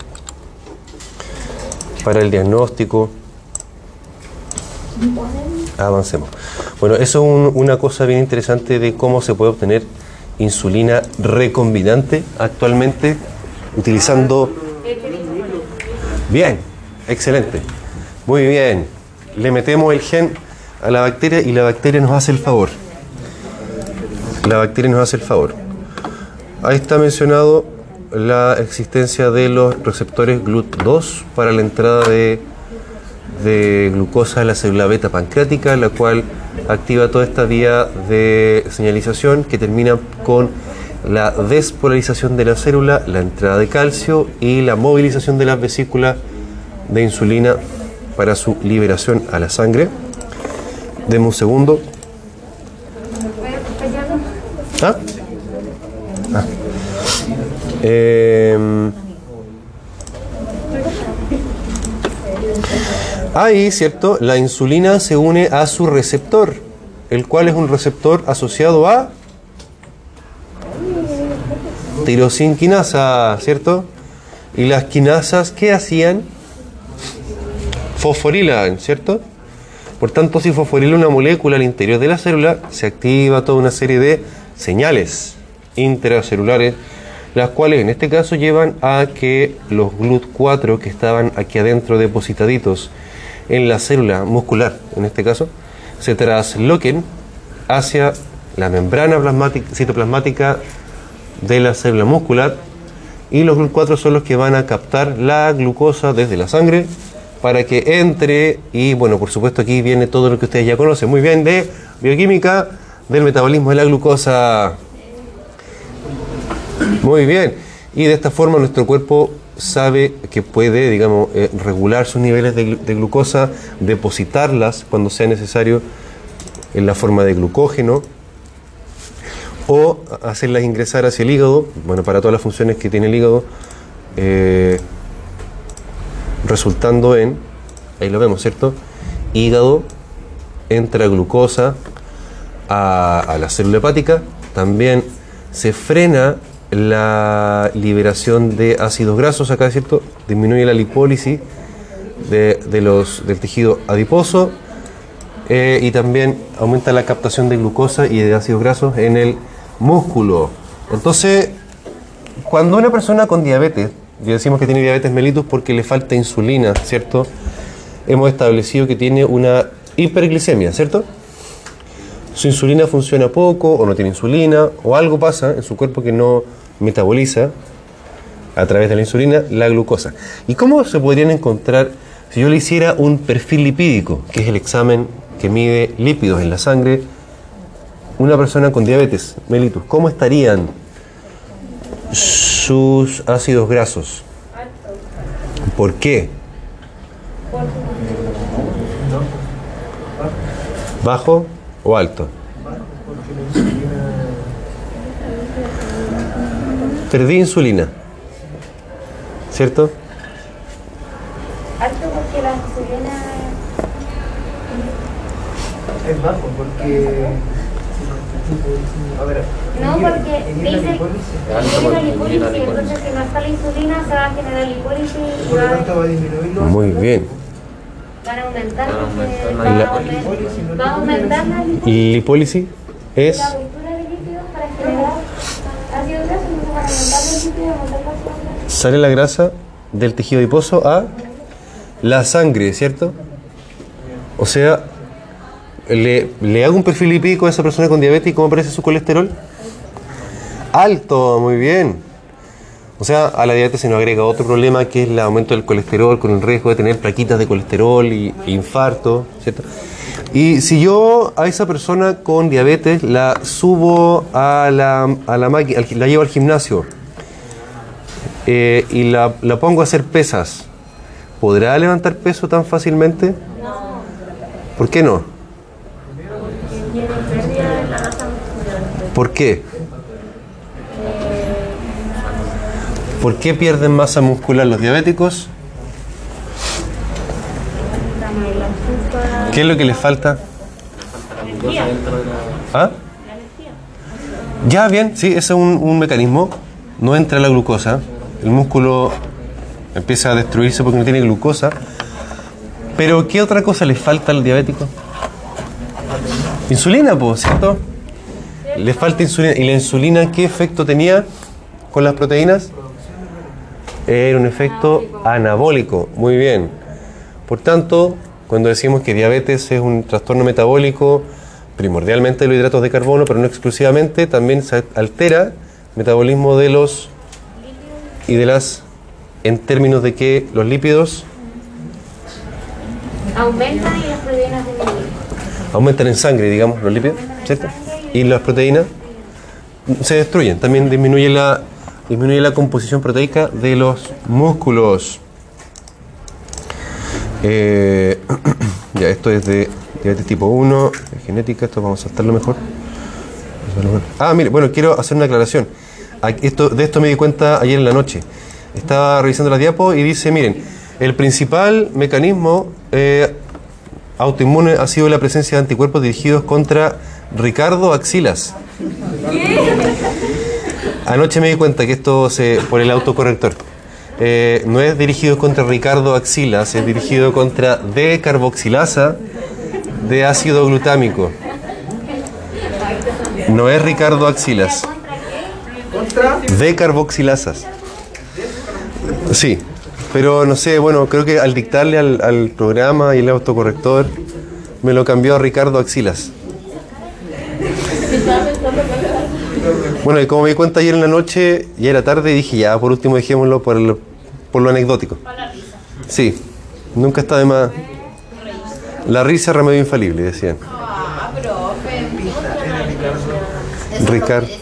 para el diagnóstico. Avancemos. Bueno, eso es un- una cosa bien interesante de cómo se puede obtener insulina recombinante actualmente utilizando... Bien, excelente. Muy bien. Le metemos el gen a la bacteria y la bacteria nos hace el favor. La bacteria nos hace el favor. Ahí está mencionado la existencia de los receptores GLUT2 para la entrada de, de glucosa a la célula beta pancreática, la cual activa toda esta vía de señalización que termina con la despolarización de la célula, la entrada de calcio y la movilización de las vesículas de insulina para su liberación a la sangre. Deme un segundo. ¿Ah? Ah. Em, ahí, ¿cierto? La insulina se une a su receptor, el cual es un receptor asociado a tirosinquinasa, ¿cierto? Y las quinasas, ¿qué hacían? Fosforilan, ¿cierto? Por tanto, si fosforila una molécula al interior de la célula, se activa toda una serie de señales intracelulares, las cuales en este caso llevan a que los GLUT4 que estaban aquí adentro depositaditos en la célula muscular, en este caso, se trasloquen hacia la membrana plasmática, citoplasmática de la célula muscular y los GLUT4 son los que van a captar la glucosa desde la sangre para que entre y bueno, por supuesto aquí viene todo lo que ustedes ya conocen muy bien de bioquímica del metabolismo de la glucosa. Muy bien. Y de esta forma nuestro cuerpo sabe que puede, digamos, eh, regular sus niveles de, glu- de glucosa, depositarlas cuando sea necesario en la forma de glucógeno o hacerlas ingresar hacia el hígado, bueno, para todas las funciones que tiene el hígado, eh, resultando en, ahí lo vemos, ¿cierto? hígado, entra glucosa a, la célula hepática, también se frena la liberación de ácidos grasos, acá cierto, disminuye la lipólisis de, de los, del tejido adiposo eh, y también aumenta la captación de glucosa y de ácidos grasos en el músculo. Entonces, cuando una persona con diabetes, y decimos que tiene diabetes mellitus porque le falta insulina, ¿cierto? Hemos establecido que tiene una hiperglicemia, ¿cierto? Su insulina funciona poco o no tiene insulina o algo pasa en su cuerpo que no metaboliza a través de la insulina la glucosa. ¿Y cómo se podrían encontrar si yo le hiciera un perfil lipídico, que es el examen que mide lípidos en la sangre, una persona con diabetes mellitus, ¿cómo estarían sus ácidos grasos? ¿Por qué? ¿Bajo o alto? Perdí insulina, ¿cierto? Alto porque la insulina Es bajo porque. No, porque dice la que lipólisis, entonces si no está la insulina se va a generar lipólisis y va, a disminuir Muy bien. van a aumentar, la va, a aumentar, va a aumentar la lipólisis. Lipólisis es La ruptura de lípidos para generar ácido graso, entonces van a aumentar el lípido y aumentar la ácido graso. sale la grasa del tejido adiposo a la sangre, ¿cierto? O sea, le, le hago un perfil lipídico a esa persona con diabetes y cómo aparece su colesterol. Alto, muy bien. O sea, a la diabetes se nos agrega otro problema que es el aumento del colesterol con el riesgo de tener plaquitas de colesterol y, e infarto, ¿cierto? Y si yo a esa persona con diabetes la subo a la, a la máquina, la llevo al gimnasio, eh, y la, la pongo a hacer pesas, ¿podrá levantar peso tan fácilmente? No. ¿Por qué no? Tiene pérdida de la masa muscular. ¿Por qué? ¿Por qué pierden masa muscular los diabéticos? ¿Qué es lo que les falta? ¿Ah? Ya, bien, sí, ese es un, un mecanismo. No entra la glucosa, el músculo empieza a destruirse porque no tiene glucosa. Pero, ¿qué otra cosa le falta al diabético? Insulina, pues, ¿cierto? Le falta insulina. ¿Y la insulina qué efecto tenía con las proteínas? Era un efecto anabólico, muy bien. Por tanto, cuando decimos que diabetes es un trastorno metabólico, primordialmente de los hidratos de carbono, pero no exclusivamente, también se altera el metabolismo de los y de las, en términos de que los lípidos Aumentan y las proteínas disminuyen. aumentan en sangre, digamos, los lípidos, ¿cierto? Y las proteínas se destruyen. También disminuye la, disminuye la composición proteica de los músculos. Eh, ya, esto es de diabetes tipo 1, de genética, esto vamos a saltarlo mejor. Ah, mire, bueno, quiero hacer una aclaración. De esto me di cuenta ayer en la noche. Estaba revisando la diapo y dice, miren, el principal mecanismo eh, autoinmune ha sido la presencia de anticuerpos dirigidos contra Ricardo Axilas. Anoche me di cuenta que esto se por el autocorrector. Eh, no es dirigido contra Ricardo Axilas, es dirigido contra D-carboxilasa de ácido glutámico. No es Ricardo Axilas. D-carboxilasas. Sí, pero no sé, bueno, creo que al dictarle al, al programa y el autocorrector me lo cambió a Ricardo Axilas. Bueno, y como me di cuenta ayer en la noche, ya era tarde, y dije, ya, por último dejémoslo por, el- por lo anecdótico. Sí, nunca está de más. La risa es remedio infalible, decían. Ah, profe. Ricardo. pues.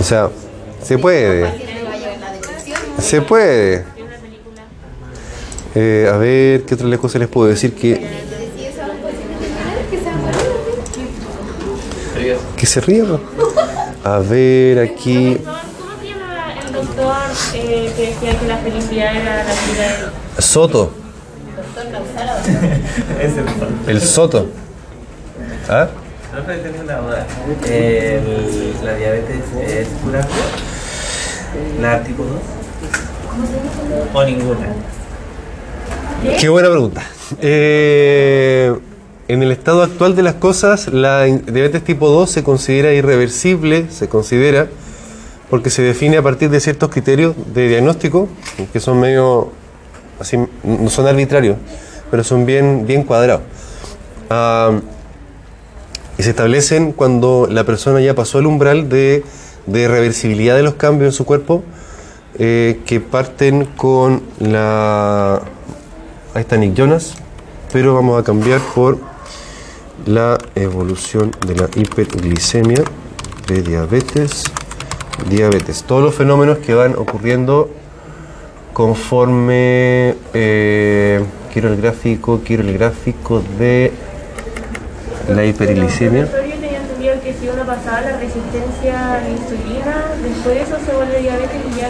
O sea, se puede. La. Se puede. Eh, a ver, ¿qué otra cosa les puedo decir? Que, Si eso es algo que se va a morir. Que se ría. A ver, aquí. ¿Cómo se llama el doctor eh, que decía que la felicidad era la vida de Soto. Es el soto. ¿Ah? Tengo una duda. ¿La diabetes es curable? ¿La tipo 2? ¿O ninguna? Qué buena pregunta. Eh, en el estado actual de las cosas, la diabetes tipo 2 se considera irreversible, se considera, porque se define a partir de ciertos criterios de diagnóstico, que son medio, así, no son arbitrarios, pero son bien, bien cuadrados. Ah, y se establecen cuando la persona ya pasó el umbral de, de reversibilidad de los cambios en su cuerpo, eh, que parten con la... Ahí está Nick Jonas, pero vamos a cambiar por la evolución de la hiperglicemia de diabetes. Diabetes. Todos los fenómenos que van ocurriendo conforme... eh, quiero el gráfico, quiero el gráfico de la hiperglicemia. Yo tenía entendido que si uno pasaba la resistencia a la insulina, después de eso se vuelve diabetes y ya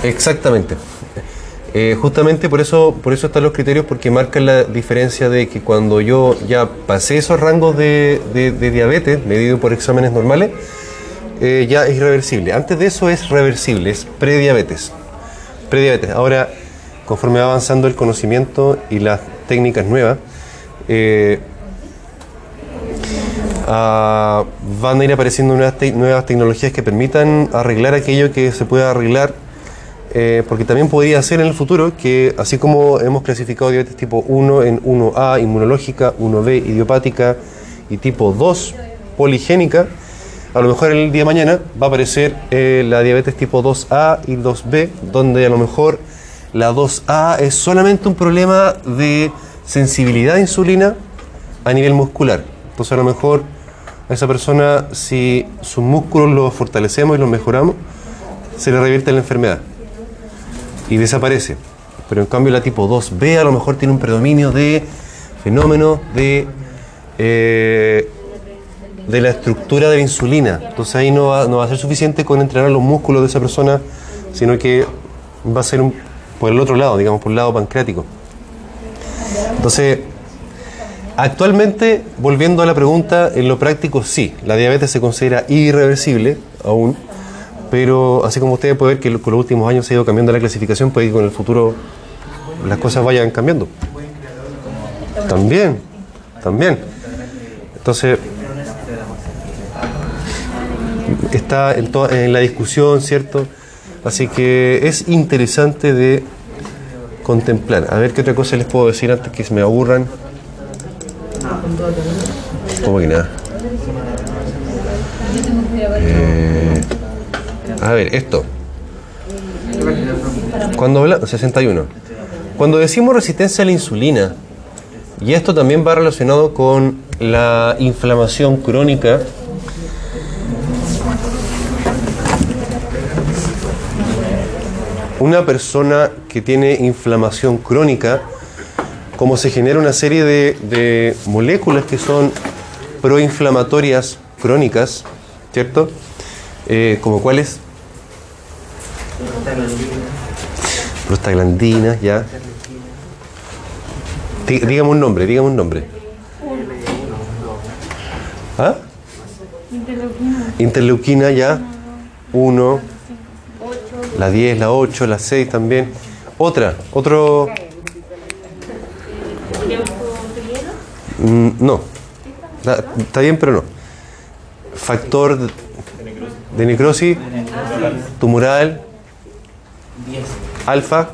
se Exactamente. Eh, justamente por eso, por eso están los criterios, porque marcan la diferencia de que cuando yo ya pasé esos rangos de, diabetes, medido por exámenes normales, eh, ya es irreversible. Antes de eso es reversible, es prediabetes. Prediabetes. Ahora, conforme va avanzando el conocimiento y las técnicas nuevas, eh, ah, van a ir apareciendo nuevas tecnologías que permitan arreglar aquello que se pueda arreglar eh, porque también podría ser en el futuro que, así como hemos clasificado diabetes tipo 1 en 1A, inmunológica, 1B, idiopática y tipo 2, poligénica, a lo mejor el día de mañana va a aparecer eh, la diabetes tipo 2A y 2B, donde a lo mejor la 2A es solamente un problema de sensibilidad a insulina a nivel muscular. Entonces a lo mejor a esa persona, si sus músculos los fortalecemos y los mejoramos, se le revierte la enfermedad y desaparece. Pero en cambio la tipo 2B a lo mejor tiene un predominio de fenómenos de, eh, de la estructura de la insulina. Entonces ahí no va, no va a ser suficiente con entrenar los músculos de esa persona, sino que va a ser un- por el otro lado, digamos, por el lado pancreático. Entonces, actualmente, volviendo a la pregunta, en lo práctico sí, la diabetes se considera irreversible aún, pero así como ustedes pueden ver que con los últimos años se ha ido cambiando la clasificación, puede que con el futuro las cosas vayan cambiando. También, también. Entonces, está en, toda- en la discusión, ¿cierto? Así que es interesante de contemplar. A ver qué otra cosa les puedo decir antes que se me aburran. Como que nada. A ver, esto. Cuando habla, 61. Cuando decimos resistencia a la insulina, y esto también va relacionado con la inflamación crónica, una persona que tiene inflamación crónica, como se genera una serie de, de moléculas que son proinflamatorias crónicas, ¿cierto? Eh, como cuáles? Prostaglandinas, ya. Dí- Dígame un nombre, dígame un nombre. ¿Ah? Interleuquina, ya. Uno. La 10, la 8, la 6 también. Otra, otro. Mm, no. Está bien, pero no. Factor de necrosis tumoral. Alfa.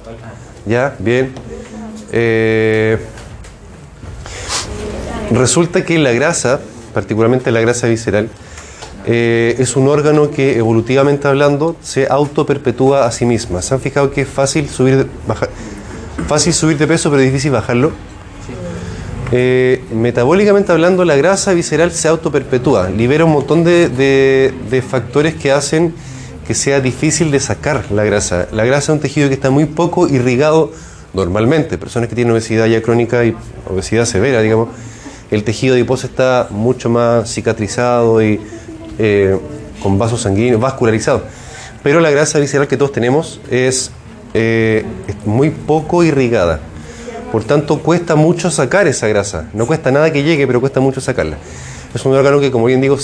Ya, bien. Eh, resulta que la grasa, particularmente la grasa visceral, eh, es un órgano que evolutivamente hablando se autoperpetúa a sí misma. ¿Se han fijado que es fácil subir de, fácil subir de peso pero difícil bajarlo? Eh, metabólicamente hablando, la grasa visceral se autoperpetúa, libera un montón de factores que hacen que sea difícil de sacar la grasa. La grasa es un tejido que está muy poco irrigado normalmente. Personas que tienen obesidad ya crónica y obesidad severa, digamos, el tejido adiposo está mucho más cicatrizado y eh, con vasos sanguíneos, vascularizado. Pero la grasa visceral que todos tenemos es, eh, es muy poco irrigada. Por tanto, cuesta mucho sacar esa grasa. No cuesta nada que llegue, pero cuesta mucho sacarla. Es un órgano que, como bien digo, se